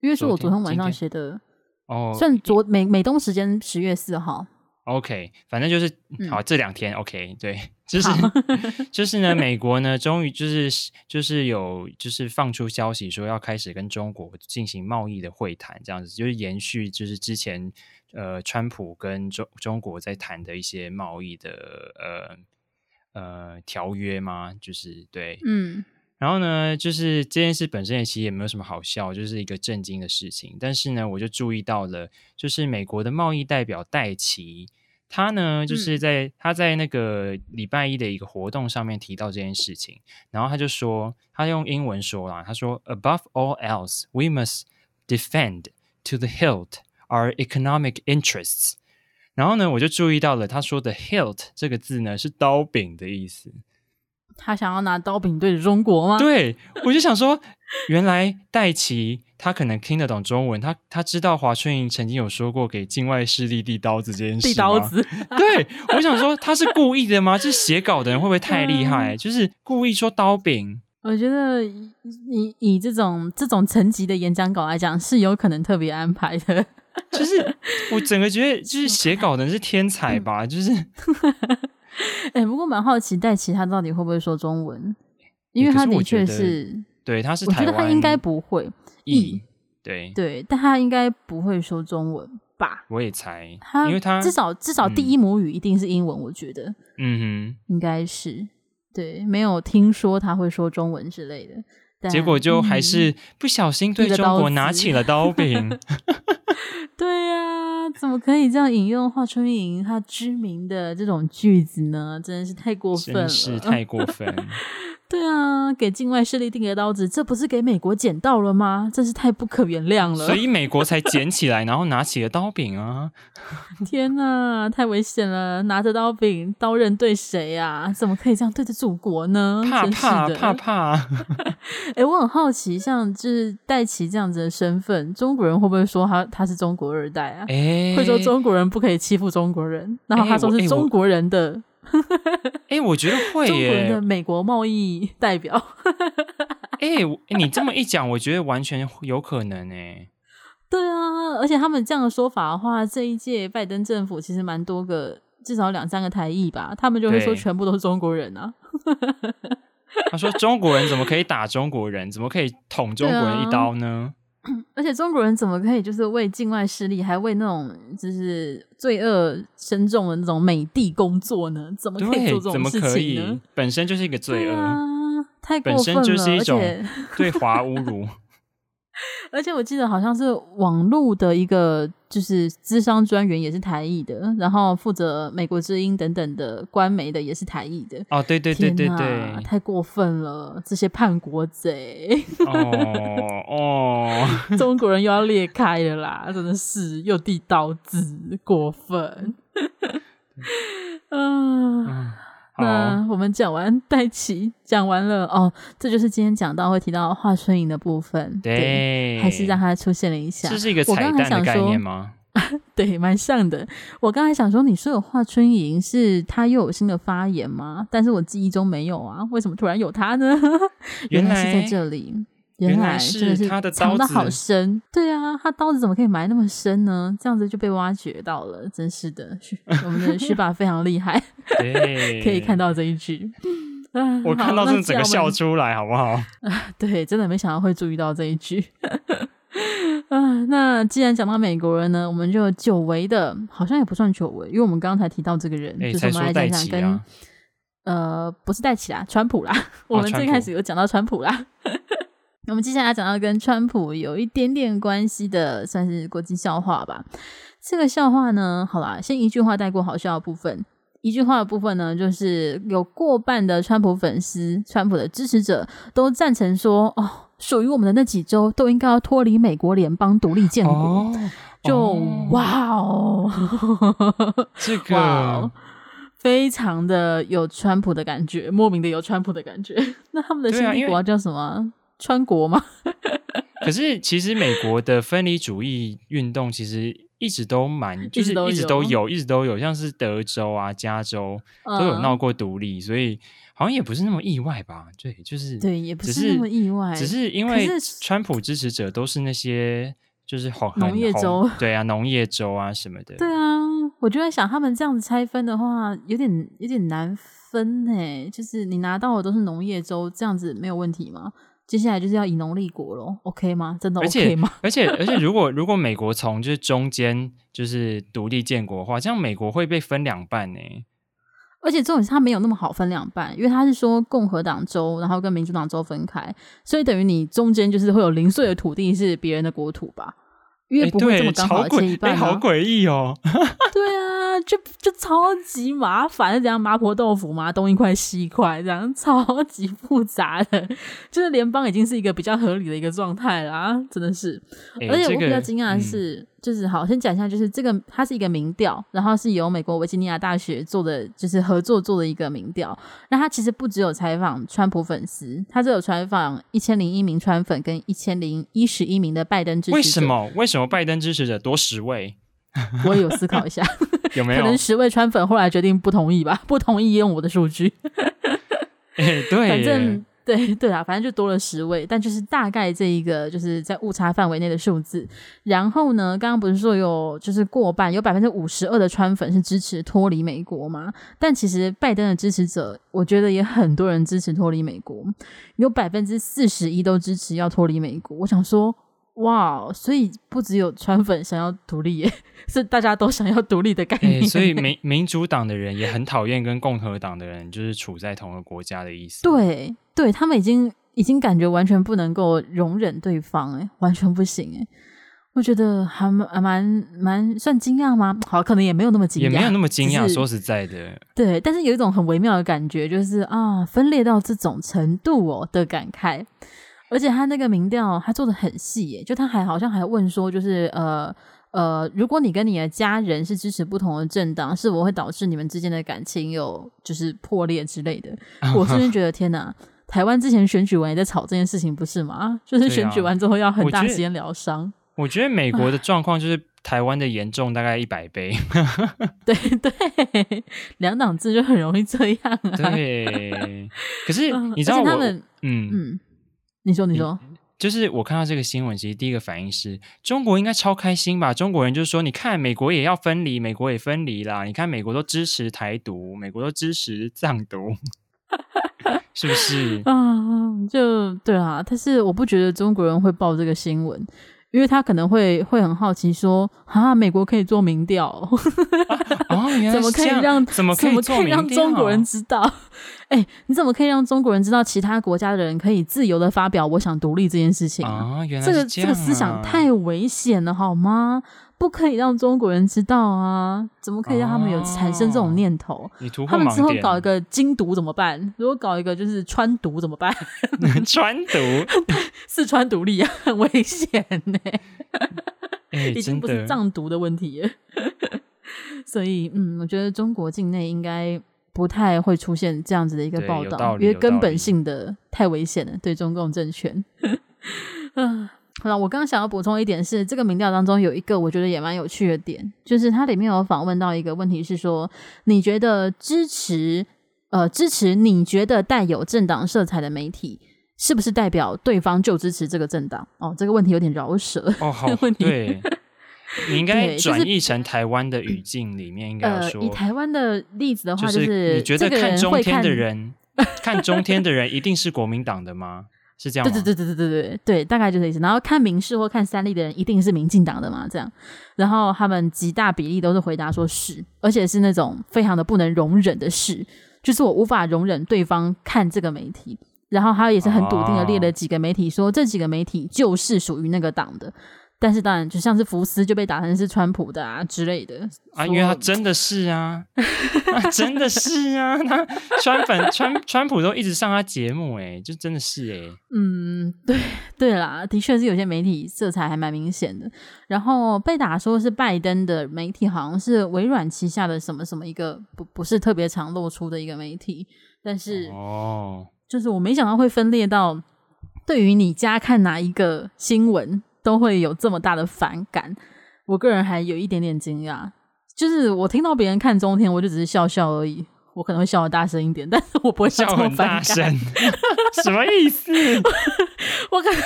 因为是我昨天晚上写的，哦，算昨美美东时间十月四号。OK，反正就是好，嗯、这两天 OK，对，就是 就是呢，美国呢，终于就是就是有就是放出消息说要开始跟中国进行贸易的会谈，这样子就是延续就是之前呃，川普跟中中国在谈的一些贸易的呃呃条约吗？就是对，嗯。然后呢，就是这件事本身也其实也没有什么好笑，就是一个震惊的事情。但是呢，我就注意到了，就是美国的贸易代表戴琪，他呢就是在、嗯、他在那个礼拜一的一个活动上面提到这件事情，然后他就说，他用英文说啦，他说：“Above all else, we must defend to the hilt our economic interests。”然后呢，我就注意到了，他说的 “hilt” 这个字呢是刀柄的意思。他想要拿刀柄对着中国吗？对，我就想说，原来戴琪他可能听得懂中文，他他知道华春莹曾经有说过给境外势力递刀子这件事吗？递刀子，对，我想说他是故意的吗？这写稿的人会不会太厉害？嗯、就是故意说刀柄。我觉得以以，以这种这种层级的演讲稿来讲，是有可能特别安排的。就是我整个觉得，就是 写稿的人是天才吧？就是。哎、欸，不过蛮好奇戴奇他到底会不会说中文，因为他的确是，是对，他是我觉得他应该不会译，对对，但他应该不会说中文吧？我也猜，他因为他至少至少第一母语一定是英文，我觉得，嗯哼，应该是对，没有听说他会说中文之类的，结果就还是不小心对中国拿起了刀柄。对呀、啊，怎么可以这样引用华春莹她知名的这种句子呢？真的是太过分了，真是太过分。对啊，给境外势力定个刀子，这不是给美国捡到了吗？真是太不可原谅了。所以美国才捡起来，然后拿起了刀柄啊！天哪，太危险了！拿着刀柄，刀刃对谁啊？怎么可以这样对着祖国呢？怕怕怕怕！哎、欸，我很好奇，像就是戴琪这样子的身份，中国人会不会说他他是中国二代啊？欸、会说中国人不可以欺负中国人，然后他说是中国人的。欸 哎、欸，我觉得会耶。中国人的美国贸易代表。哎、欸，你这么一讲，我觉得完全有可能哎。对啊，而且他们这样的说法的话，这一届拜登政府其实蛮多个，至少两三个台裔吧，他们就会说全部都是中国人啊。他说中国人怎么可以打中国人？怎么可以捅 中国人一刀呢？而且中国人怎么可以就是为境外势力，还为那种就是罪恶深重的那种美帝工作呢？怎么可以做这种事情呢？本身就是一个罪恶，啊，太过分了，本身就是一种对华侮辱。而且我记得好像是网络的一个就是咨商专员也是台译的，然后负责美国之音等等的官媒的也是台译的。哦，对对对对对，太过分了，这些叛国贼！哦哦，中国人又要裂开了啦，真的是又递刀子，过分。嗯。嗯那我们讲完戴奇，讲完了哦，这就是今天讲到会提到华春莹的部分。对，对，还是让他出现了一下。这是一个彩蛋的概念吗？对，蛮像的。我刚才想说，你说有华春莹是他又有新的发言吗？但是我记忆中没有啊，为什么突然有他呢？原来是在这里。原来是他的刀子藏得好深，对啊，他刀子怎么可以埋那么深呢？这样子就被挖掘到了，真是的，我们的 徐爸非常厉害，对，可以看到这一句。我看到是整个笑出来，好不好？啊，对，真的没想到会注意到这一句。啊，那既然讲到美国人呢，我们就久违的，好像也不算久违，因为我们刚才提到这个人，欸、就是我们来讲讲跟、啊、呃，不是戴奇啦，川普啦，哦、我们最开始有讲到川普啦。我们接下来讲到跟川普有一点点关系的，算是国际笑话吧。这个笑话呢，好啦，先一句话带过好笑的部分。一句话的部分呢，就是有过半的川普粉丝、川普的支持者都赞成说，哦，属于我们的那几州都应该要脱离美国联邦独立建国。哦、就、哦、哇哦，这个哇非常的有川普的感觉，莫名的有川普的感觉。那他们的新帝国叫什么？川国吗？可是其实美国的分离主义运动其实一直都蛮，就是一直都有，一直都有，像是德州啊、加州都有闹过独立，嗯，所以好像也不是那么意外吧？对，就是对，也不是那么意外，只是因为川普支持者都是那些就是农业州，对啊，农业州啊什么的，对啊。我就在想，他们这样子拆分的话，有点有点难分呢。就是你拿到的都是农业州，这样子没有问题吗？接下来就是要以农立国咯 OK 吗？真的 OK 吗？而 且而且，而且如果如果美国从就是中间就是独立建国的话，这样美国会被分两半呢。而且重点是它没有那么好分两半，因为它是说共和党州，然后跟民主党州分开，所以等于你中间就是会有零碎的土地是别人的国土吧？因为不会这么刚好切一半，啊，好诡异哦。对啊，就就超级麻烦，这样麻婆豆腐嘛，东一块西一块，这样超级复杂的。就是联邦已经是一个比较合理的一个状态啦，真的是。而且我比较惊讶的是。嗯就是好，先讲一下，就是这个它是一个民调，然后是由美国维吉尼亚大学做的，就是合作做的一个民调。那它其实不只有采访川普粉丝，它只有采访一千零一名川粉跟一千零一十一名的拜登支持者。为什么？为什么拜登支持者多十位？我也有思考一下，有没有？可能十位川粉后来决定不同意吧，不同意用我的数据。欸、对，反正。对 对啊，反正就多了十位，但就是大概这一个就是在误差范围内的数字。然后呢，刚刚不是说有就是过半有百分之五十二的川粉是支持脱离美国吗？但其实拜登的支持者，我觉得也很多人支持脱离美国，有百分之四十一都支持要脱离美国。我想说。哇，所以不只有川粉想要独立耶，是大家都想要独立的概念。欸、所以 民民主党的人也很讨厌跟共和党的人就是处在同一个国家的意思。对，对他们已经已经感觉完全不能够容忍对方，哎，完全不行，哎，我觉得还蛮蛮蛮算惊讶吗？好，可能也没有那么惊讶，也没有那么惊讶。说实在的，对，但是有一种很微妙的感觉，就是啊，分裂到这种程度哦的感慨。而且他那个民调，他做的很细耶，就他还好像还问说，就是呃呃，如果你跟你的家人是支持不同的政党，是否会导致你们之间的感情有就是破裂之类的？我瞬间觉得天哪，台湾之前选举完也在吵这件事情，不是吗？就是选举完之后要很大时间疗伤。啊，我觉得美国的状况就是台湾的严重大概一百倍。对对，两党制就很容易这样啊。对，可是你知道我，嗯嗯。你说，你说，就是我看到这个新闻，其实第一个反应是中国应该超开心吧？中国人就是说，你看美国也要分离，美国也分离啦。你看美国都支持台独，美国都支持藏独，是不是？啊，就对啊。但是我不觉得中国人会报这个新闻。因为他可能会会很好奇说啊，美国可以做民调，哦，怎么可以让怎么？怎么可以让中国人知道？哎，你怎么可以让中国人知道其他国家的人可以自由的发表我想独立这件事情啊？哦，原来这个这个思想太危险了，好吗？不可以让中国人知道啊！怎么可以让他们有产生这种念头？哦、你突他们之后搞一个精独怎么办？如果搞一个就是川独怎么办？川独四川独立啊，很危险呢、欸。已经不是藏独的问题了。所以，嗯，我觉得中国境内应该不太会出现这样子的一个报道，因为根本性的太危险了，对中共政权。嗯。好了，我刚刚想要补充一点是，这个民调当中有一个我觉得也蛮有趣的点，就是它里面有访问到一个问题是说，你觉得支持呃支持你觉得带有政党色彩的媒体，是不是代表对方就支持这个政党？哦，这个问题有点饶舌哦，好，问题对，你应该转译成台湾的语境里面应该要说，呃，以台湾的例子的话，就是，就是你觉得看中天的人，看中天的人一定是国民党的吗？是这样吗？对对对对对对对对，大概就这意思。然后看民事或看三立的人一定是民进党的嘛？这样，然后他们极大比例都是回答说是，而且是那种非常的不能容忍的事，就是我无法容忍对方看这个媒体。然后他也是很笃定的列了几个媒体，说、哦、这几个媒体就是属于那个党的。但是当然，就像是福斯就被打成是川普的啊之类的啊，因为他真的是啊，啊真的是啊，他川粉川川普都一直上他节目，哎，就真的是哎，嗯，对对啦，的确是有些媒体色彩还蛮明显的。然后被打说是拜登的媒体，好像是微软旗下的什么什么一个不不是特别常露出的一个媒体，但是哦，就是我没想到会分裂到对于你家看哪一个新闻。都会有这么大的反感，我个人还有一点点惊讶。就是我听到别人看中天，我就只是笑笑而已。我可能会笑得大声一点，但是我不会笑很大声。什么意思？我可能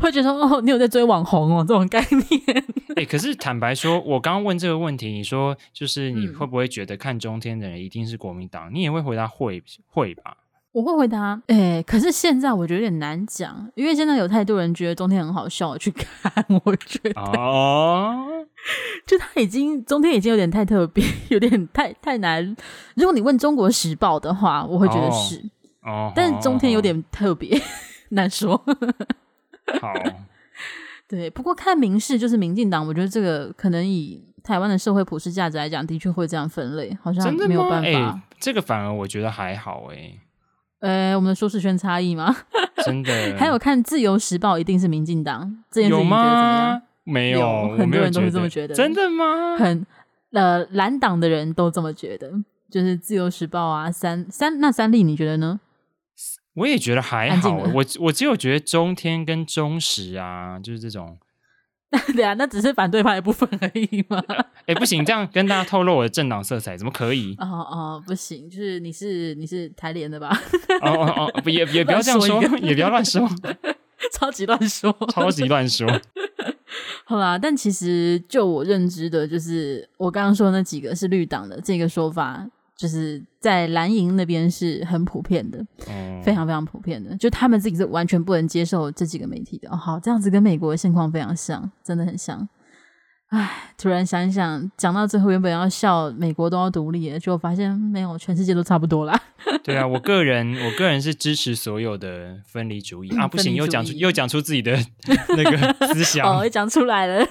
会觉得哦，你有在追网红哦，这种概念。哎、欸，可是坦白说，我刚刚问这个问题，你说就是你会不会觉得看中天的人一定是国民党？嗯、你也会回答会会吧？我会回答，哎、欸，可是现在我觉得有点难讲，因为现在有太多人觉得中天很好笑，去看，我觉得哦，就他已经中天已经有点太特别，有点太太难。如果你问中国时报的话，我会觉得是哦，但是中天有点特别，难说。好，对，不过看民视就是民进党，我觉得这个可能以台湾的社会普世价值来讲，的确会这样分类，好像没有办法。欸、这个反而我觉得还好，哎。呃，我们的舒适圈差异吗？真的，还有看《自由时报》一定是民进党这件事情，觉得怎么样？没有，有很多人都是这么觉得。真的吗？很呃，蓝党的人都这么觉得，就是《自由时报》啊，三三那三立，你觉得呢？我也觉得还好，我我只有觉得中天跟中时啊，就是这种。对啊，那只是反对派的部分而已嘛。哎、欸，不行，这样跟大家透露我的政党色彩，怎么可以？哦哦，不行，就是你是你是台联的吧？哦 哦哦，不也也不要这样说，说 也不要乱说，超级乱说，超级乱说。好啦，但其实就我认知的，就是我刚刚说的那几个是绿党的这个说法。就是在蓝营那边是很普遍的，嗯，非常非常普遍的，就他们自己是完全不能接受这几个媒体的。哦，好，这样子跟美国的现况非常像，真的很像。唉，突然想一想，讲到最后原本要笑美国都要独立了，结果发现没有，全世界都差不多啦。对啊，我个人我个人是支持所有的分离主义啊，不行，又讲出又讲出自己的 那个思想，哦，又讲出来了。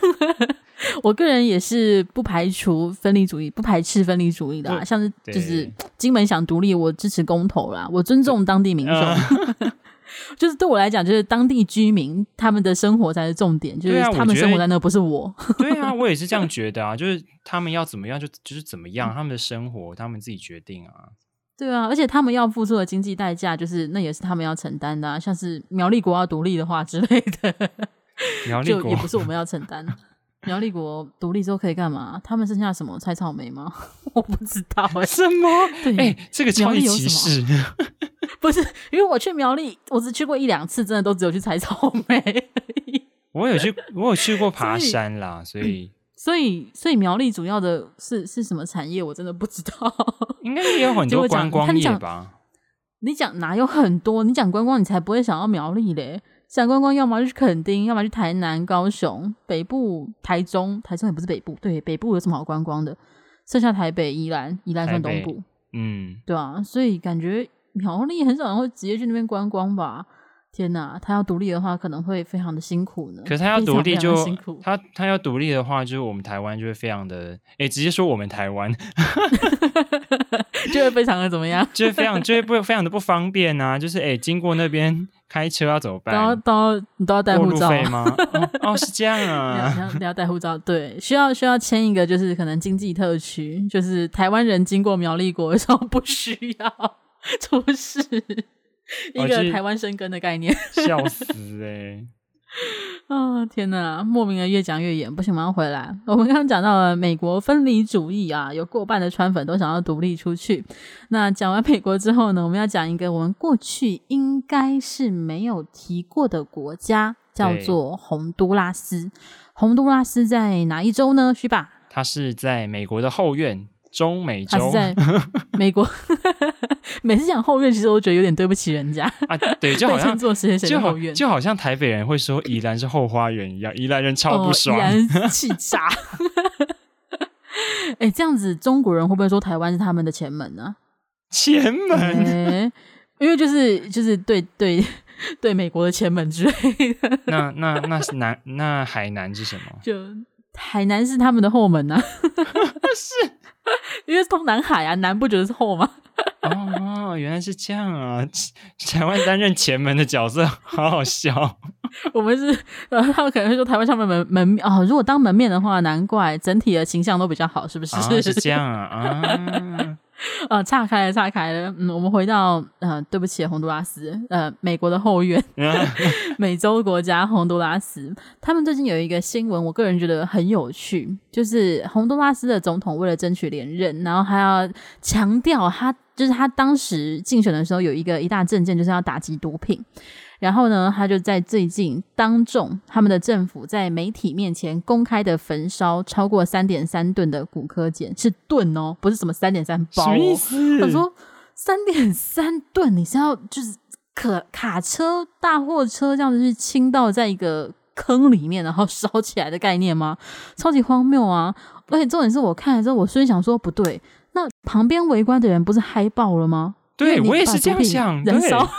我个人也是不排除分离主义，不排斥分离主义的啊，像是就是金门想独立，我支持公投啦，我尊重当地民众，嗯、就是对我来讲，就是当地居民他们的生活才是重点，就是他们生活在那，不是我。对啊，我也是这样觉得啊，就是他们要怎么样就就是怎么样，他们的生活他们自己决定啊。对啊，而且他们要付出的经济代价，就是那也是他们要承担的啊，像是苗栗国要独立的话之类的，苗栗国就也不是我们要承担。苗栗国独立之后可以干嘛？他们剩下什么？采草莓吗？我不知道哎、欸。什么？对，哎、欸，这个超级歧视。不是，因为我去苗栗，我只去过一两次，真的都只有去采草莓。我有去，我有去过 爬山啦，所以，所以，所以，所以苗栗主要的是是什么产业？我真的不知道。应该也有很多观光业吧？你讲哪有很多？你讲观光，你才不会想要苗栗嘞。想观光，要么就去垦丁，要么去台南、高雄、北部、台中。台中也不是北部，对，北部有什么好观光的？剩下台北、宜兰，宜兰算东部。嗯，对啊，所以感觉苗栗很少人会直接去那边观光吧？天哪，他要独立的话，可能会非常的辛苦呢。可是他要独立就辛苦，他他要独立的话，就是我们台湾就会非常的，哎，直接说我们台湾 就会非常的怎么样？就会非常就会不非常的不方便啊！就是哎，经过那边。开车要怎么办？都要都要你都要带护照吗？哦，哦，是这样啊。你要你要带护照，对，需要需要签一个，就是可能经济特区，就是台湾人经过苗栗国的时候不需要 出示一个台湾生根的概念。笑死哎、欸！啊、哦、天哪，莫名的越讲越远，不行，马上回来。我们刚刚讲到了美国分离主义啊，有过半的川粉都想要独立出去。那讲完美国之后呢，我们要讲一个我们过去应该是没有提过的国家，叫做洪都拉斯。洪都拉斯在哪一州呢？须吧？它是在美国的后院。中美洲，在 美国。每次讲后院，其实我觉得有点对不起人家啊。对，就 好像做谁谁谁后院就，就好像台北人会说宜兰是后花园一样，宜兰人超不爽，宜兰 气炸。哎、欸，这样子中国人会不会说台湾是他们的前门呢、啊？前门、欸，因为就是就是对对对美国的前门之类的。那那那是南那海南是什么？就海南是他们的后门呢、啊？是。因为通南海啊，南不觉得是后吗？哦，原来是这样啊！台湾担任前门的角色，好好笑。我们是，呃，他们可能会说台湾上面门门哦，如果当门面的话，难怪整体的形象都比较好，是不是？哦、是这样啊啊！呃，岔开了，岔开了。嗯，我们回到呃，对不起，洪都拉斯，呃，美国的后院，美洲国家洪都拉斯，他们最近有一个新闻，我个人觉得很有趣，就是洪都拉斯的总统为了争取连任，然后还要强调他，就是他当时竞选的时候有一个一大政见，就是要打击毒品。然后呢，他就在最近当众，他们的政府在媒体面前公开的焚烧超过三点三吨的骨科碱，是吨哦，不是什么三点三包哦。什么意思？他说三点三吨，你是要就是可卡车、大货车这样子去倾倒在一个坑里面，然后烧起来的概念吗？超级荒谬啊！而且重点是我看了之后，我虽然想说不对，那旁边围观的人不是嗨爆了吗？对，我也是这样想，燃烧。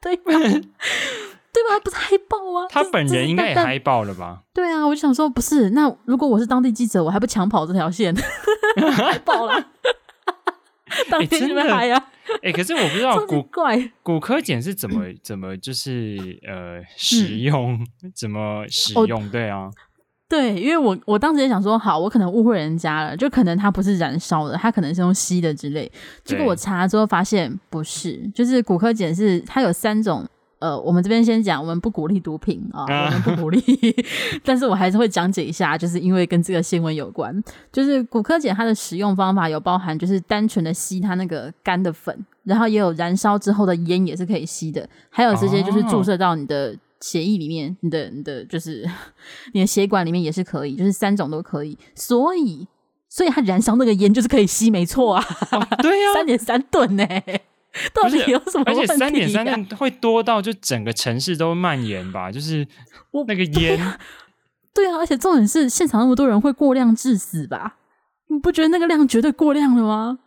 对吧？对吧？不是嗨爆啊！他本人应该也嗨爆了吧？对啊，我就想说，不是那如果我是当地记者，我还不抢跑这条线，嗨爆了！当地怎么嗨呀？哎，可是我不知道古怪骨科碱是怎么怎么就是呃使用、嗯、怎么使用？对啊，对，因为我我当时也想说，好，我可能误会人家了，就可能它不是燃烧的，它可能是用吸的之类。结果我查了之后发现不是，就是骨科碱是它有三种。呃，我们这边先讲，我们不鼓励毒品啊，我们不鼓励，但是我还是会讲解一下，就是因为跟这个新闻有关，就是骨科碱它的使用方法有包含，就是单纯的吸它那个干的粉，然后也有燃烧之后的烟也是可以吸的，还有这些就是注射到你的血液里面，你的你的就是 你的血管里面也是可以，就是三种都可以，所以所以它燃烧那个烟就是可以吸，没错啊，哦、对呀、啊，三点三吨呢。到底有什么问题啊？而且三点三吨会多到就整个城市都蔓延吧？就是那个烟，对啊，对啊，而且重点是现场那么多人会过量致死吧？你不觉得那个量绝对过量了吗？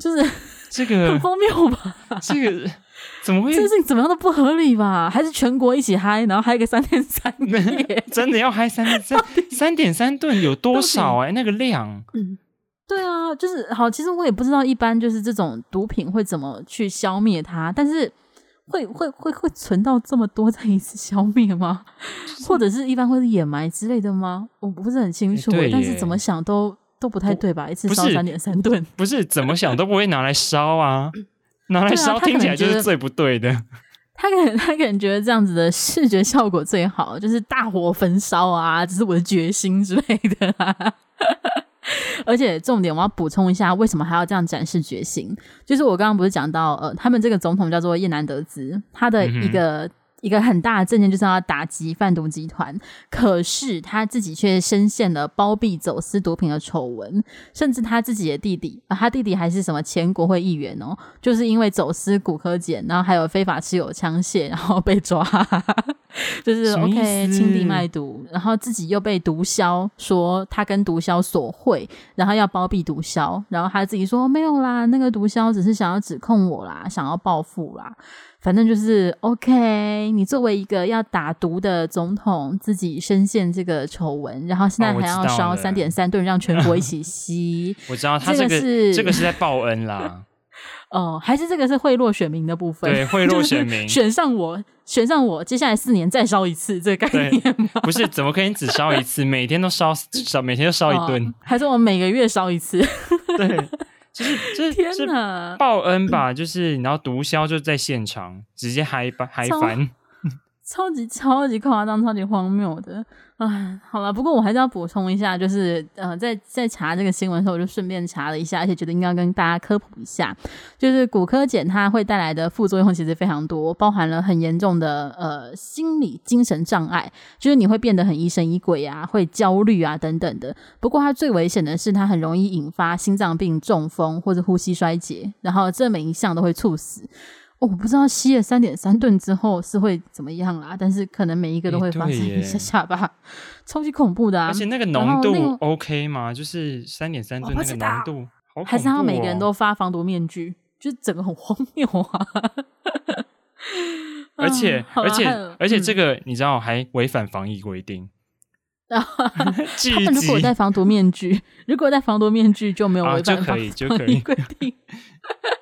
就是这个很荒谬吧？这个 怎么会？这事情怎么样都不合理吧？还是全国一起嗨，然后嗨个三天三夜？真的要嗨三点三 三点三吨有多少哎、欸？那个量，嗯。对啊，就是好。其实我也不知道，一般就是这种毒品会怎么去消灭它，但是会会会会存到这么多再一次消灭吗？或者是一般会是掩埋之类的吗？我不是很清楚，但是怎么想都都不太对吧？一次烧三点三吨，不是怎么想都不会拿来烧啊，拿来烧听起来就是最不对的。他可能 他可能觉得这样子的视觉效果最好，就是大火焚烧啊，这是我的决心之类的啊。而且重点，我要补充一下，为什么还要这样展示决心？就是我刚刚不是讲到，呃，他们这个总统叫做叶南德兹，他的一个。嗯一个很大的政见就是要打击贩毒集团，可是他自己却深陷了包庇走私毒品的丑闻，甚至他自己的弟弟啊，他弟弟还是什么前国会议员哦，就是因为走私骨科碱，然后还有非法持有枪械，然后被抓，就是 OK 亲弟卖毒，然后自己又被毒枭说他跟毒枭索贿，然后要包庇毒枭，然后他自己说没有啦，那个毒枭只是想要指控我啦，想要报复啦。反正就是 OK，你作为一个要打毒的总统，自己深陷这个丑闻，然后现在还要烧三点三吨，让全国一起 吸。我知道他这个是这个是在报恩啦。哦，还是这个是贿赂选民的部分？对，贿赂选民，选上我，选上我，接下来四年再烧一次，这个概念吗？不是，怎么可以只烧一次？每天都烧烧，每天都烧一顿，哦？还是我们每个月烧一次？对。就是就是天哪，报恩吧，就是然后毒枭就在现场直接嗨翻嗨翻，超级超级夸张，超级荒谬的。啊，好了，不过我还是要补充一下，就是呃，在在查这个新闻的时候，我就顺便查了一下，而且觉得应该要跟大家科普一下，就是骨科碱它会带来的副作用其实非常多，包含了很严重的呃心理精神障碍，就是你会变得很疑神疑鬼啊，会焦虑啊等等的。不过它最危险的是，它很容易引发心脏病、中风或者呼吸衰竭，然后这每一项都会猝死。我不知道吸了三点三吨之后是会怎么样啦，但是可能每一个都会发生一下下吧，超级恐怖的啊！而且那个浓度 OK 吗？就是三点三吨那个浓度，还是他每个人都发防毒面具，就整个很荒谬啊！而且而且而且这个你知道还违反防疫规定，然后他们如果戴防毒面具，如果戴防毒面具就没有违反防疫规定。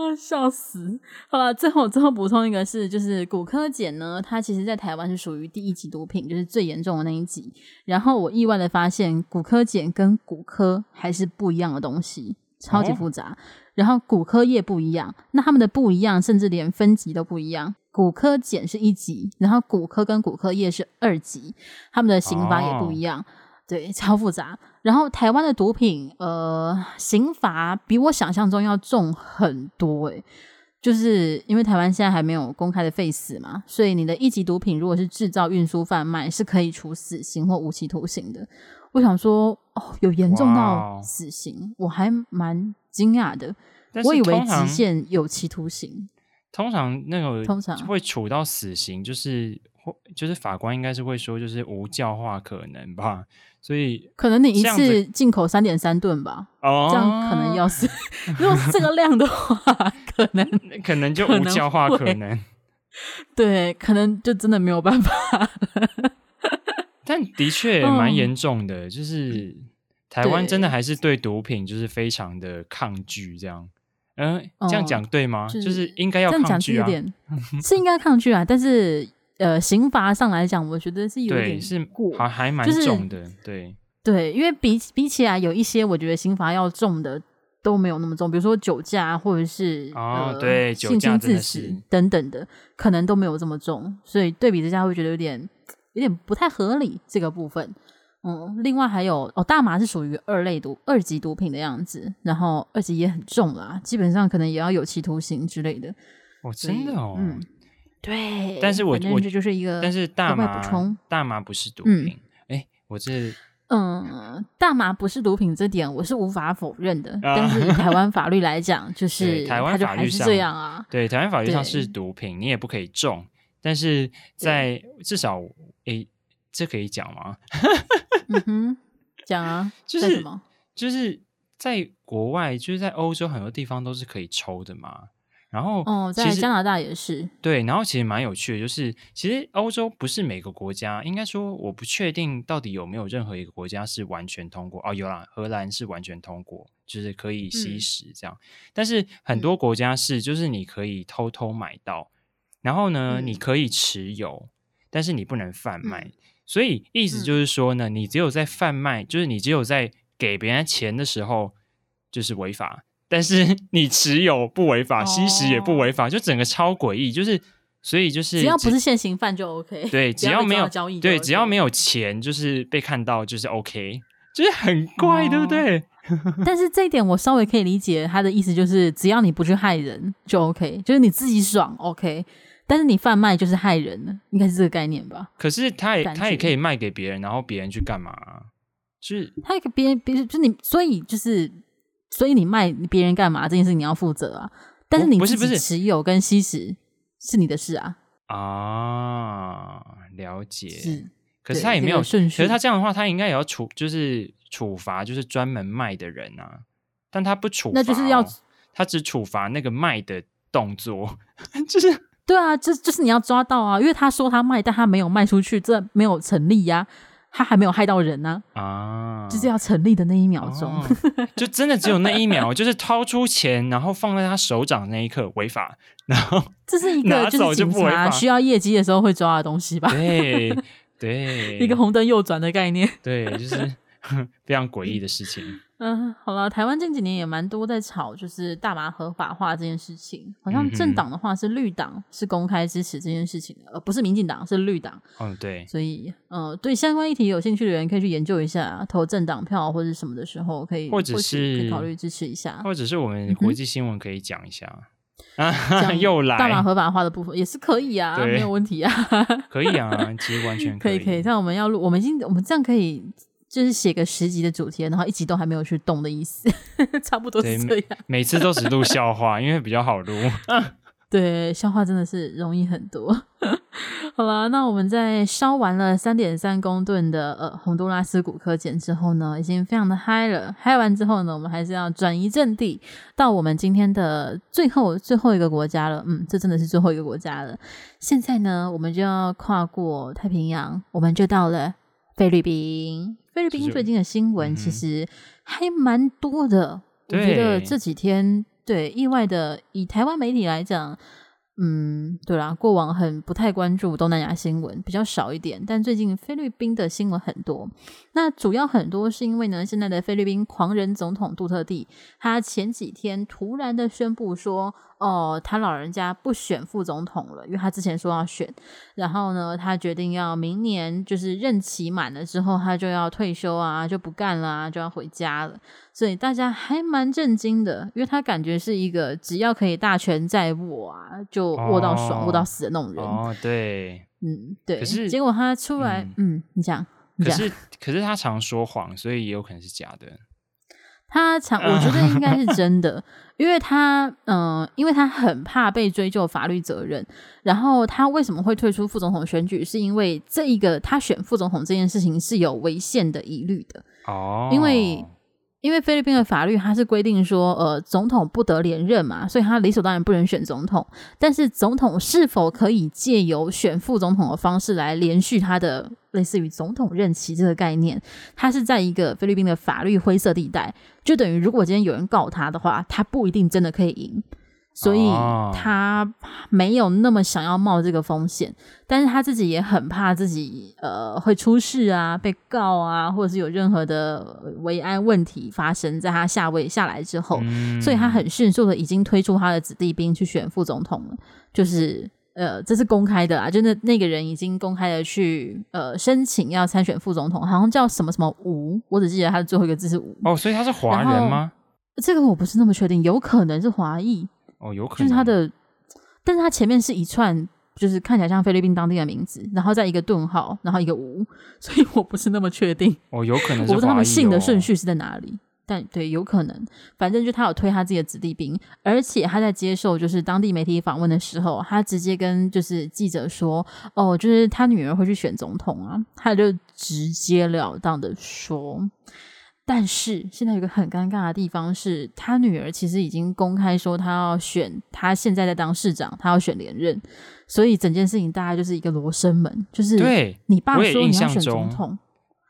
啊，笑死！好了，最后最后补充一个是，就是骨科碱呢，它其实在台湾是属于第一级毒品，就是最严重的那一级。然后我意外的发现，骨科碱跟骨科还是不一样的东西。超级复杂。哦、然后骨科液不一样，那他们的不一样，甚至连分级都不一样。骨科碱是一级，然后骨科跟骨科液是二级，他们的刑罚也不一样。哦、对，超复杂。然后台湾的毒品，呃，刑罚比我想象中要重很多，诶。就是因为台湾现在还没有公开的废死嘛，所以你的一级毒品如果是制造、运输、贩卖，是可以处死刑或无期徒刑的。我想说，哦，有严重到死刑.我还蛮惊讶的。我以为极限有期徒刑。通常那个通常会处到死刑，就是或就是法官应该是会说，就是无教化可能吧。所以可能你一次进口三点三吨吧，哦，这样可能要是。如果是这个量的话，可能可能就无消化可能。对，可能就真的没有办法。但的确蛮严重的，嗯、就是台湾真的还是对毒品就是非常的抗拒这样。嗯，这样讲对吗？就是、就是应该要抗拒啊，是应该抗拒啊，但是。呃，刑罚上来讲，我觉得是有点是过，是还还蛮重的，就是、对对，因为比比起来，有一些我觉得刑罚要重的都没有那么重，比如说酒驾或者是哦，呃、对，性侵致死等等的，可能都没有这么重，所以对比之下会觉得有点有点不太合理这个部分。嗯，另外还有哦，大麻是属于二类毒二级毒品的样子，然后二级也很重啦，基本上可能也要有期徒刑之类的。哦，真的哦，嗯。对，但是我我这就是一个，但是大麻大麻不是毒品，哎、嗯，我这嗯，大麻不是毒品这点我是无法否认的，啊、但是以台湾法律来讲，就是台湾法律上这样啊，对，台湾法律上是毒品，你也不可以种，但是在至少诶，这可以讲吗？嗯哼，讲啊，就是什么？就是在国外，就是在欧洲很多地方都是可以抽的嘛。然后，哦，在加拿大也是对。然后其实蛮有趣的，就是其实欧洲不是每个国家，应该说我不确定到底有没有任何一个国家是完全通过。哦，有啦，荷兰是完全通过，就是可以吸食这样。嗯、但是很多国家是，就是你可以偷偷买到，嗯、然后呢，你可以持有，但是你不能贩卖。嗯、所以意思就是说呢，你只有在贩卖，就是你只有在给别人钱的时候，就是违法。但是 你持有不违法，吸食也不违法，就整个超诡异。就是所以就是只要不是现行犯就 OK。对，只要没有交易，对，只要没有钱，就是被看到就是 OK，就是很怪，对不对？但是这一点我稍微可以理解，他的意思就是只要你不去害人就 OK，就是你自己爽 OK。但是你贩卖就是害人了，应该是这个概念吧？可是他也他也可以卖给别人，然后别人去干嘛？就是他给别人，别人就是你，所以就是。所以你卖别人干嘛？这件事你要负责啊！但是你不是不是持有跟吸食是你的事啊！啊，了解。是，可是他也没有顺序。可是他这样的话，他应该也要处，就是处罚，就是专门卖的人啊。但他不处罚，那就是要他只处罚那个卖的动作，就是对啊，就就是你要抓到啊，因为他说他卖，但他没有卖出去，这没有成立呀、啊。他还没有害到人呢？啊，啊就是要成立的那一秒钟，哦，就真的只有那一秒，就是掏出钱，然后放在他手掌那一刻违法，然后这是一个就是警察需要业绩的时候会抓的东西吧？对对，一个红灯右转的概念，对，就是 非常诡异的事情。嗯，好了，台湾近几年也蛮多在吵，就是大麻合法化这件事情。好像政党的话是绿党是公开支持这件事情的，呃，不是民进党，是绿党。嗯，对。所以，呃，对相关议题有兴趣的人可以去研究一下，投政党票或者什么的时候可以，或者是可以考虑支持一下，或者是我们国际新闻可以讲一下。啊，又来大麻合法化的部分也是可以啊，没有问题啊，可以啊，其实完全可以。可以，可以。像我们要录，我们已经，我们这样可以。就是写个十集的主题，然后一集都还没有去动的意思，差不多是这样。每次都只录笑话，因为比较好录。对，笑话真的是容易很多。好了，那我们在烧完了三点三公吨的呃洪都拉斯骨科碱之后呢，已经非常的嗨了。嗨完之后呢，我们还是要转移阵地到我们今天的最后最后一个国家了。嗯，这真的是最后一个国家了。现在呢，我们就要跨过太平洋，我们就到了菲律宾。菲律宾最近的新闻其实还蛮多的，嗯、我觉得这几天对意外的，以台湾媒体来讲，嗯，对啦，过往很不太关注东南亚新闻，比较少一点。但最近菲律宾的新闻很多，那主要很多是因为呢，现在的菲律宾狂人总统杜特地，他前几天突然的宣布说，哦，他老人家不选副总统了，因为他之前说要选，然后呢，他决定要明年就是任期满了之后，他就要退休啊，就不干了啊，就要回家了。所以大家还蛮震惊的，因为他感觉是一个只要可以大权在握啊，就握到爽、哦、握到死的那种人。哦，对，嗯，对。可是结果他出来，嗯，嗯，你讲，你讲。可是，可是他常说谎，所以也有可能是假的。他常，我觉得应该是真的，因为他，嗯、呃，因为他很怕被追究法律责任。然后他为什么会退出副总统选举？是因为这一个他选副总统这件事情是有违宪的疑虑的。哦，因为。因为菲律宾的法律，它是规定说，呃，总统不得连任嘛，所以他理所当然不能选总统。但是，总统是否可以借由选副总统的方式来连续他的类似于总统任期这个概念，它是在一个菲律宾的法律灰色地带，就等于如果今天有人告他的话，他不一定真的可以赢。所以他没有那么想要冒这个风险，但是他自己也很怕自己呃会出事啊，被告啊，或者是有任何的维安问题发生在他下位下来之后，嗯、所以他很迅速的已经推出他的子弟兵去选副总统了，就是呃这是公开的啊，就那那个人已经公开的去呃申请要参选副总统，好像叫什么什么吴，我只记得他的最后一个字是吴。哦，所以他是华人吗？这个我不是那么确定，有可能是华裔。哦，有可能就是他的，但是他前面是一串，就是看起来像菲律宾当地的名字，然后再一个顿号，然后一个无，所以我不是那么确定。哦，有可能是，我不知道他们姓的顺序是在哪里，但对，有可能。反正就他有推他自己的子弟兵，而且他在接受就是当地媒体访问的时候，他直接跟就是记者说：“哦，就是他女儿会去选总统啊。”他就直截了当的说。但是现在有一个很尴尬的地方是，他女儿其实已经公开说他要选，他现在在当市长，他要选连任，所以整件事情大概就是一个罗生门，就是对你爸说你要选总统，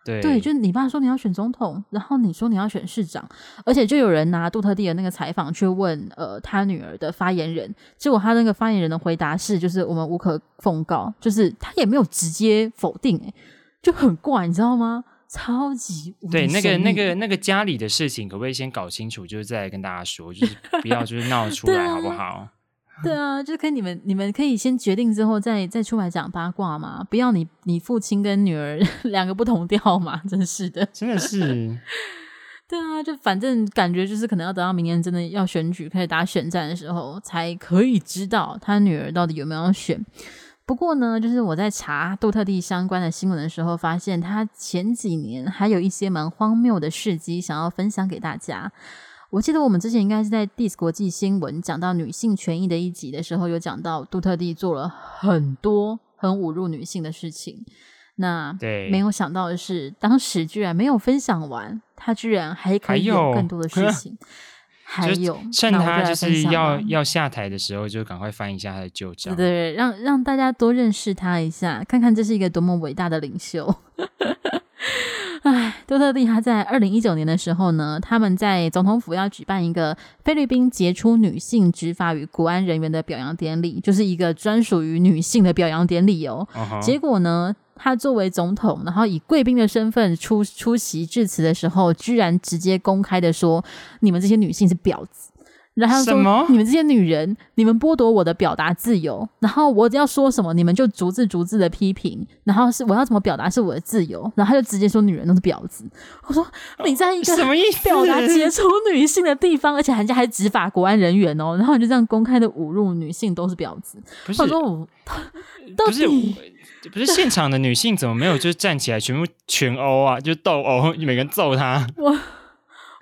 对对，就是你爸说你要选总统，然后你说你要选市长，而且就有人拿杜特地的那个采访去问呃他女儿的发言人，结果他那个发言人的回答是，就是我们无可奉告，就是他也没有直接否定，就很怪，你知道吗？超级无对，那个那个那个家里的事情，可不可以先搞清楚，就是再来跟大家说，就是不要就是闹出来，好不好？对啊，就跟你们你们可以先决定之后再再出来讲八卦嘛，不要你你父亲跟女儿 两个不同调嘛，真是的，真的是。对啊，就反正感觉就是可能要等到明年真的要选举开始打选战的时候，才可以知道他女儿到底有没有要选。不过呢，就是我在查杜特地相关的新闻的时候，发现他前几年还有一些蛮荒谬的事迹想要分享给大家。我记得我们之前应该是在 Dis 国际新闻讲到女性权益的一集的时候，有讲到杜特地做了很多很侮辱女性的事情。那对，没有想到的是，当时居然没有分享完，他居然还可以有更多的事 情。还有，趁他就是要要下台的时候，就赶快翻一下他的旧账，对对，让让大家多认识他一下，看看这是一个多么伟大的领袖。哎，多特蒂他在二零一九年的时候呢，他们在总统府要举办一个菲律宾杰出女性执法与国安人员的表扬典礼，就是一个专属于女性的表扬典礼哦。Uh -huh. 结果呢，他作为总统，然后以贵宾的身份出出席致辞的时候，居然直接公开的说：“你们这些女性是婊子。”然后说：“你们这些女人，你们剥夺我的表达自由。然后我要说什么，你们就逐字逐字的批评。然后是我要怎么表达是我的自由。然后他就直接说女人都是婊子。我说你在一个什么意思？表达杰出女性的地方，而且人家还执法国安人员哦。然后你就这样公开的侮辱女性都是婊子。不是我说我到底。”不是现场的女性怎么没有就是站起来全部群殴啊，就斗殴，每个人揍她。我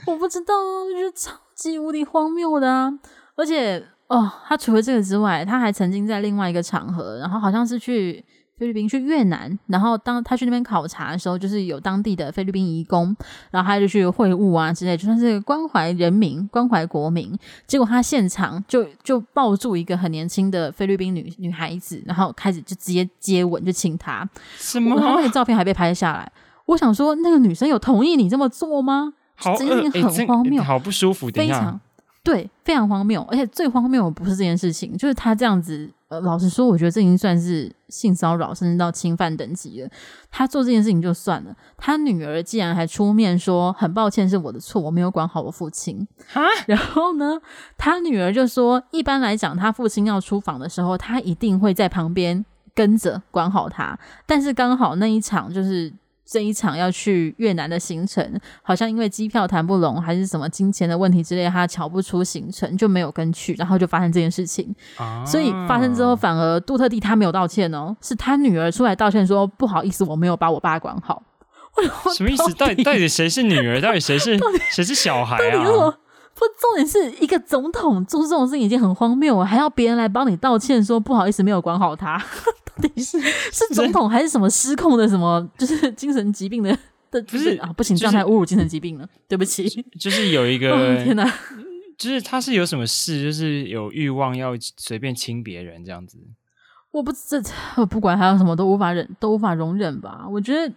我不知道，就是既无敌荒谬的啊！而且哦，他除了这个之外，他还曾经在另外一个场合，然后好像是去。菲律宾去越南，然后当他去那边考察的时候，就是有当地的菲律宾移工，然后他就去会晤啊之类，就算是关怀人民、关怀国民。结果他现场就就抱住一个很年轻的菲律宾女女孩子，然后开始就直接接吻，就亲她。什么？他那个照片还被拍下来。我想说，那个女生有同意你这么做吗？好，这件事情很荒谬，好不舒服，非常对，非常荒谬。而且最荒谬的不是这件事情，就是他这样子。呃，老实说，我觉得这已经算是性骚扰，甚至到侵犯等级了。他做这件事情就算了，他女儿竟然还出面说很抱歉，是我的错，我没有管好我父亲。哈，然后呢，他女儿就说，一般来讲，他父亲要出访的时候，他一定会在旁边跟着管好他。但是刚好那一场就是。这一场要去越南的行程，好像因为机票谈不拢，还是什么金钱的问题之类，他瞧不出行程，就没有跟去，然后就发生这件事情。啊、所以发生之后，反而杜特地他没有道歉哦，是他女儿出来道歉说不好意思，我没有把我爸管好。什么意思？到底到底谁是女儿？到底谁是 谁是小孩啊？不，重点是一个总统做这种事情已经很荒谬了，还要别人来帮你道歉，说不好意思没有管好他。到底 是是总统还是什么失控的什么，就是 精神疾病的的？不是啊，不行，这样太侮辱精神疾病了。对不起，就是有一个、哦、天哪，就是他是有什么事，就是有欲望要随便亲别人这样子。我不这 我不管还有什么都无法忍，都无法容忍吧？我觉得，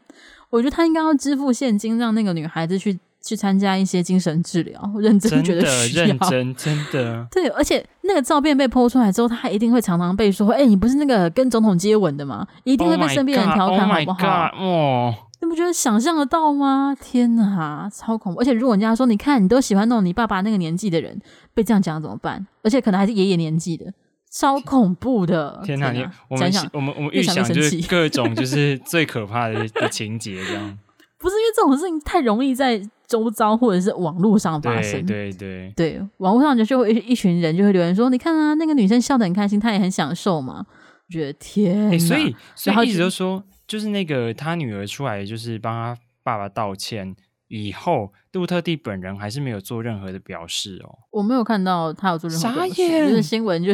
我觉得他应该要支付现金，让那个女孩子去。去参加一些精神治疗，认真觉得需要，认真真的对，而且那个照片被 po 出来之后，他一定会常常被说：“哎、欸，你不是那个跟总统接吻的吗？”一定会被身边人调侃，好不好？哦、oh，你不觉得想象得到吗？天哪，超恐怖！而且如果人家说：“你看，你都喜欢那种你爸爸那个年纪的人，被这样讲怎么办？”而且可能还是爷爷年纪的，超恐怖的！天哪，你我们想我们我们预想就是各种就是 最可怕的的情节，这样不是因为这种事情太容易在。周遭或者是网络上发生，对对对，对网络上就就会一一群人就会留言说：“你看啊，那个女生笑得很开心，她也很享受嘛。”我觉得天、欸，所以所以一直都说，就是那个他女儿出来，就是帮他爸爸道歉。以后杜特地本人还是没有做任何的表示哦，我没有看到他有做任何表示，就是新闻就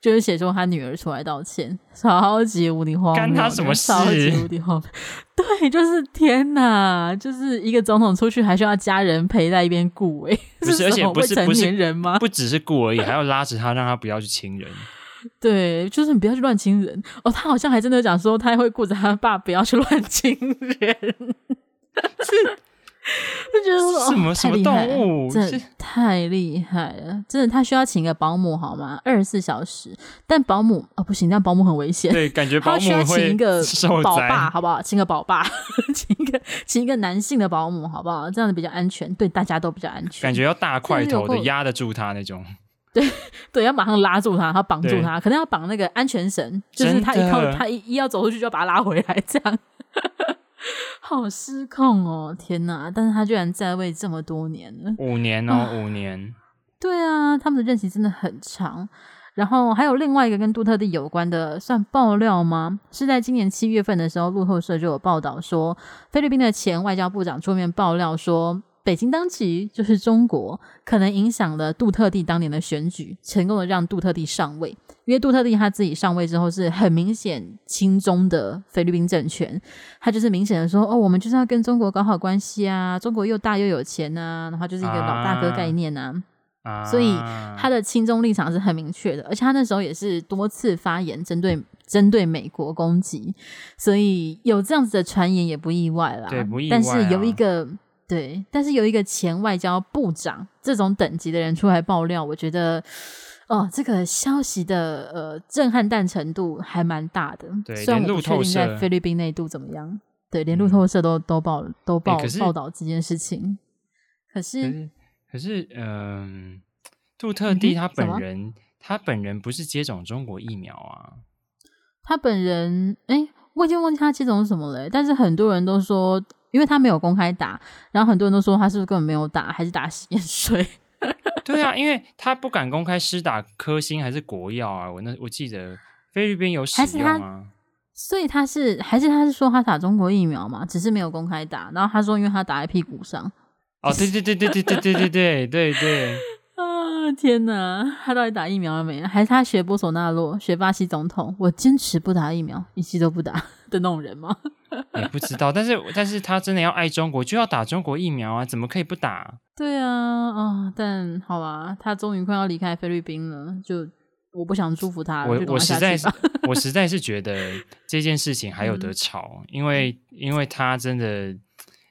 就是写说他女儿出来道歉，超级无敌荒谬，干他什么事？超级无敌荒谬，对，就是天哪，就是一个总统出去还需要家人陪在一边顾，哎，不是，而且不是成年人吗？不只是顾而已，还要拉着他，让他不要去亲人。对，就是你不要去乱亲人哦。他好像还真的讲说，他会顾着他爸不要去乱亲人，是。就觉得什么什么动物，这太厉害了！真的，他需要请个保姆好吗？二十四小时，但保姆哦不行，这样保姆很危险。对，感觉 保姆要请一个保爸，好不好？请个保爸，请一个请一个男性的保姆，好不好？这样子比较安全，对大家都比较安全。感觉要大块头的压得住他那种。对对，要马上拉住他，他绑住他，可能要绑那个安全绳，就是他一靠他一一要走出去，就要把他拉回来，这样。好失控哦！天哪！但是他居然在位这么多年了，五年哦，啊、五年。对啊，他们的任期真的很长。然后还有另外一个跟杜特地有关的，算爆料吗？是在今年七月份的时候，路透社就有报道说，菲律宾的前外交部长出面爆料说，北京当局就是中国，可能影响了杜特地当年的选举，成功的让杜特地上位。因为杜特地他自己上位之后是很明显亲中的菲律宾政权，他就是明显的说哦，我们就是要跟中国搞好关系啊，中国又大又有钱啊，然后就是一个老大哥概念啊，啊所以他的亲中立场是很明确的，而且他那时候也是多次发言针对针对美国攻击，所以有这样子的传言也不意外啦。对，不意外啊。但是有一个对，但是有一个前外交部长这种等级的人出来爆料，我觉得。哦，这个消息的呃震撼弹程度还蛮大的。对，虽然我不确定在菲律宾内度怎么样。对，连路透社都、嗯、都报都报、欸、报道这件事情。可是可是，嗯、呃，杜特地他本人、嗯、他本人不是接种中国疫苗啊？他本人哎，我已经忘记他接种什么了。但是很多人都说，因为他没有公开打，然后很多人都说他是不是根本没有打，还是打实验水？对啊，因为他不敢公开施打科兴还是国药啊。我那我记得菲律宾有使用啊，所以他是还是他是说他打中国疫苗嘛，只是没有公开打。然后他说，因为他打在屁股上。哦，对对对对对对对对对对对。啊天哪，他到底打疫苗了没？还是他学波索纳洛，学巴西总统？我坚持不打疫苗，一剂都不打的那种人吗？也不知道，但是但是他真的要爱中国，就要打中国疫苗啊，怎么可以不打？对啊，啊、哦，但好吧，他终于快要离开菲律宾了，就我不想祝福他了。我我实在是我实在是觉得这件事情还有得吵，嗯、因为因为他真的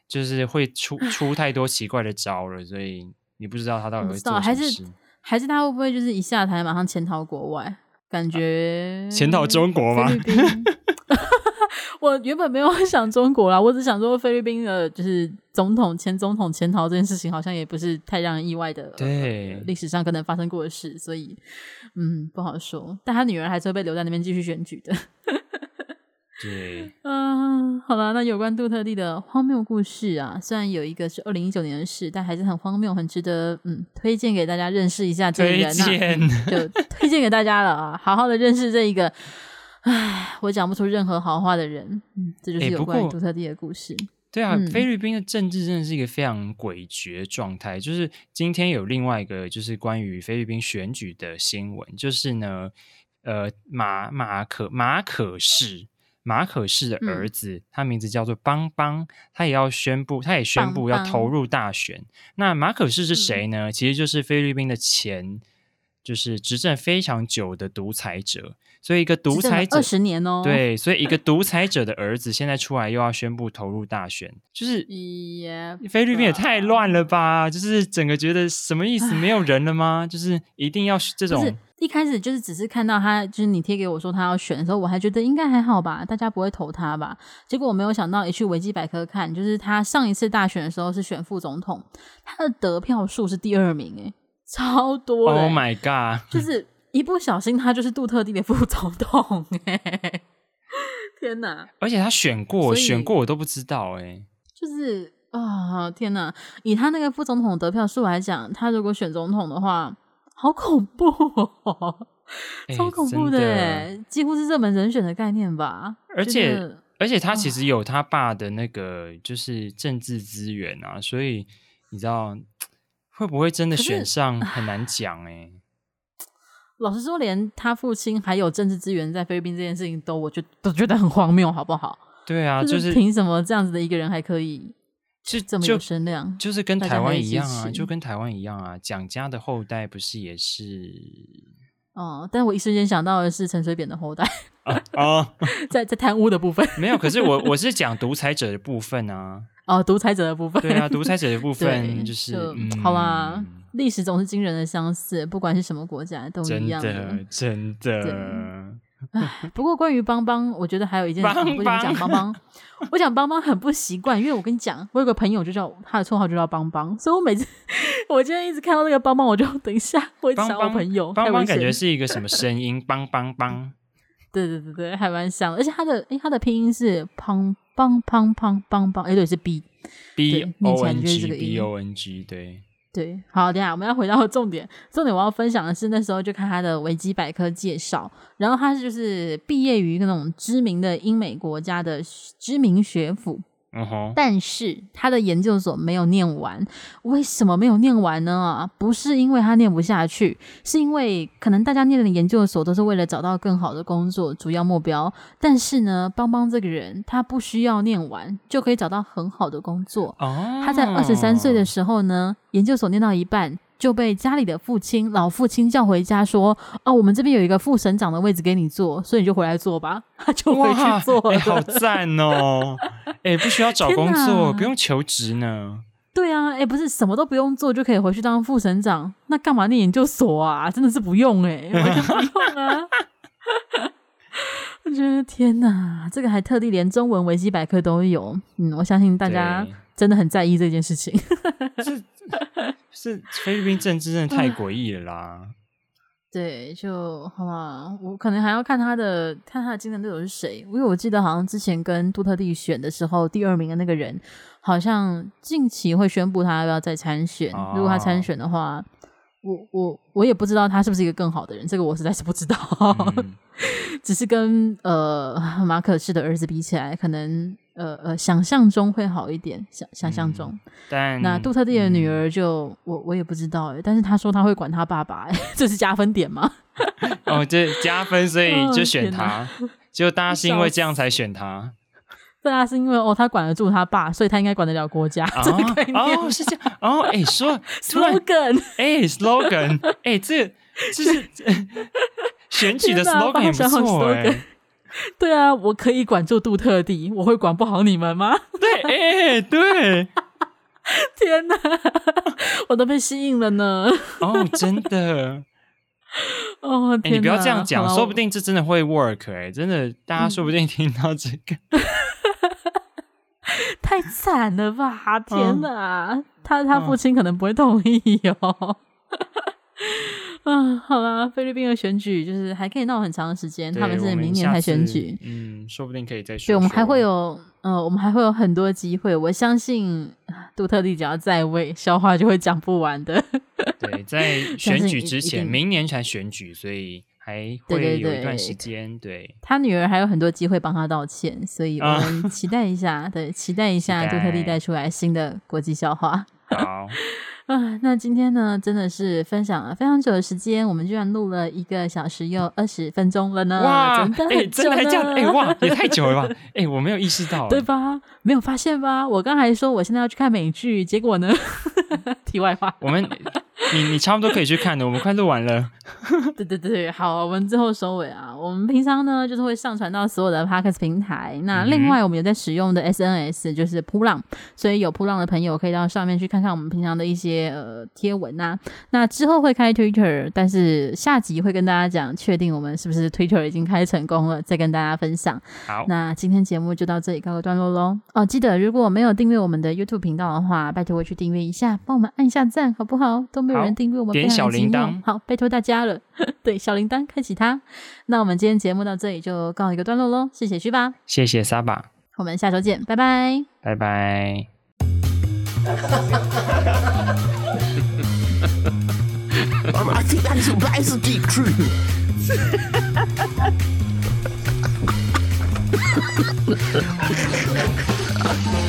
就是会出出太多奇怪的招了，所以你不知道他到底会做什么事。还是他会不会就是一下台马上潜逃国外？感觉潜逃中国吗？我原本没有 想中国啦，我只想说菲律宾的，就是总统、前总统潜逃这件事情，好像也不是太让人意外的。对，呃、历史上可能发生过的事，所以嗯，不好说。但他女儿还是会被留在那边继续选举的。对，嗯，好了，那有关杜特地的荒谬故事啊，虽然有一个是二零一九年的事，但还是很荒谬，很值得嗯推荐给大家认识一下这个人。推荐就推荐给大家了啊，好好的认识这一个。唉，我讲不出任何好话的人，嗯，这就是有关于杜特地的故事。欸、对啊，嗯、菲律宾的政治真的是一个非常诡谲的状态。就是今天有另外一个，就是关于菲律宾选举的新闻，就是呢，呃，马马可马可仕马可仕的儿子，嗯、他名字叫做邦邦，他也要宣布，他也宣布要投入大选。邦邦那马可仕是谁呢？嗯、其实就是菲律宾的前，就是执政非常久的独裁者。所以一个独裁者二十年哦，对，所以一个独裁者的儿子现在出来又要宣布投入大选，就是菲律宾也太乱了吧？就是整个觉得什么意思？没有人了吗？就是一定要这种？一开始就是只是看到他，就是你贴给我说他要选的时候，我还觉得应该还好吧，大家不会投他吧？结果我没有想到，一去维基百科看，就是他上一次大选的时候是选副总统，他的得票数是第二名，诶，超多！Oh my god！就是。一不小心，他就是杜特地的副总统哎！天哪！而且他选过，以选过我都不知道哎。就是啊、哦，天哪！以他那个副总统得票数来讲，他如果选总统的话，好恐怖哦，超恐怖的哎！几乎是热门人选的概念吧。而且，得而且他其实有他爸的那个就是政治资源啊，所以你知道会不会真的选上很难讲哎。老实说，连他父亲还有政治资源在菲律宾这件事情，都我觉得都觉得很荒谬，好不好？对啊，就是凭什么这样子的一个人还可以就这么有声量？就，就是跟台湾一样啊，就跟台湾一样啊，蒋家的后代不是也是？哦，但我一瞬间想到的是陈水扁的后代啊，啊在在贪污的部分没有，可是我我是讲独裁者的部分啊。哦，独裁者的部分，对啊，独裁者的部分就是好啦。历史总是惊人的相似，不管是什么国家都一样的，真的。真的对 不过关于邦邦，我觉得还有一件事，我讲邦邦，我讲邦邦很不习惯，因为我跟你讲，我有个朋友就叫他的绰号就叫邦邦，所以我每次 我今天一直看到那个邦邦，我就等一下我想我朋友。邦邦感觉是一个什么声音？邦邦邦。对对对对，还蛮像，而且他的诶他的拼音是邦邦邦邦邦邦，哎对是 B B O N G B O N G 对。对，好，等下我们要回到重点。重点我要分享的是，那时候就看他的维基百科介绍，然后他是就是毕业于那种知名的英美国家的知名学府。Uh. 但是他的研究所没有念完，为什么没有念完呢？不是因为他念不下去，是因为可能大家念的研究所都是为了找到更好的工作，主要目标。但是呢，邦邦这个人他不需要念完就可以找到很好的工作。Oh. 他在二十三岁的时候呢，研究所念到一半。就被家里的父亲老父亲叫回家说：“哦，我们这边有一个副省长的位置给你坐，所以你就回来坐吧。”他就回去坐了，好赞哦！哎、欸，不需要找工作，不用求职呢。对啊，哎、欸，不是什么都不用做就可以回去当副省长，那干嘛念研究所啊？真的是不用哎、欸，完全不用啊！我觉得天哪，这个还特地连中文维基百科都有。嗯，我相信大家真的很在意这件事情。是菲律宾政治真的太诡异了啦！对，就好吧，我可能还要看他的，看他的竞争对手是谁，因为我记得好像之前跟杜特地选的时候，第二名的那个人好像近期会宣布他要不要再参选。哦、如果他参选的话，我我我也不知道他是不是一个更好的人，这个我实在是不知道。嗯、只是跟呃马可仕的儿子比起来，可能。呃呃，想象中会好一点，想想象中。嗯、但那杜特地的女儿就、嗯、我我也不知道哎，但是他说他会管他爸爸，这是加分点吗？哦，这加分，所以就选他。结果、哦、大家是因为这样才选他。大家是因为哦，他管得住他爸，所以他应该管得了国家。哦，哦是这样。哦，哎，说 slogan，哎，slogan，哎，这这是选举的 slogan 也不错哎。对啊，我可以管住杜特地，我会管不好你们吗？对，哎、欸，对，天哪，我都被吸引了呢。哦，真的。哦，欸、你不要这样讲，说不定这真的会 work 哎、欸，真的，大家说不定听到这个，太惨了吧！天哪，嗯、他他父亲可能不会同意哟。嗯，好啦，菲律宾的选举就是还可以闹很长的时间，他们是明年才选举，嗯，说不定可以再选。对，我们还会有，呃，我们还会有很多机会。我相信杜特地只要在位，笑话就会讲不完的。对，在 选举之前，明年才选举，所以还会有一段时间。对，他女儿还有很多机会帮他道歉，所以我们期待一下，对，期待一下 杜特地带出来新的国际笑话。好。啊，那今天呢，真的是分享了非常久的时间，我们居然录了一个小时又二十分钟了呢！哇，真的很久了，欸、真的还这样？哎、欸，哇，也太久了吧？哎、欸，我没有意识到，对吧？没有发现吧？我刚才说我现在要去看美剧，结果呢？题外话，我们。你你差不多可以去看的，我们快录完了。对对对，好，我们最后收尾啊。我们平常呢就是会上传到所有的 Podcast 平台。那另外我们有在使用的 SNS 就是扑浪，所以有扑浪的朋友可以到上面去看看我们平常的一些呃贴文呐、啊。那之后会开 Twitter，但是下集会跟大家讲，确定我们是不是 Twitter 已经开成功了，再跟大家分享。好，那今天节目就到这里告个段落喽。哦，记得如果没有订阅我们的 YouTube 频道的话，拜托我去订阅一下，帮我们按一下赞，好不好？都没有。人订阅我们，点小铃铛，好，拜托大家了。对，小铃铛开启它。那我们今天节目到这里就告一个段落喽。谢谢旭吧，谢谢沙巴，我们下周见，拜拜，拜拜。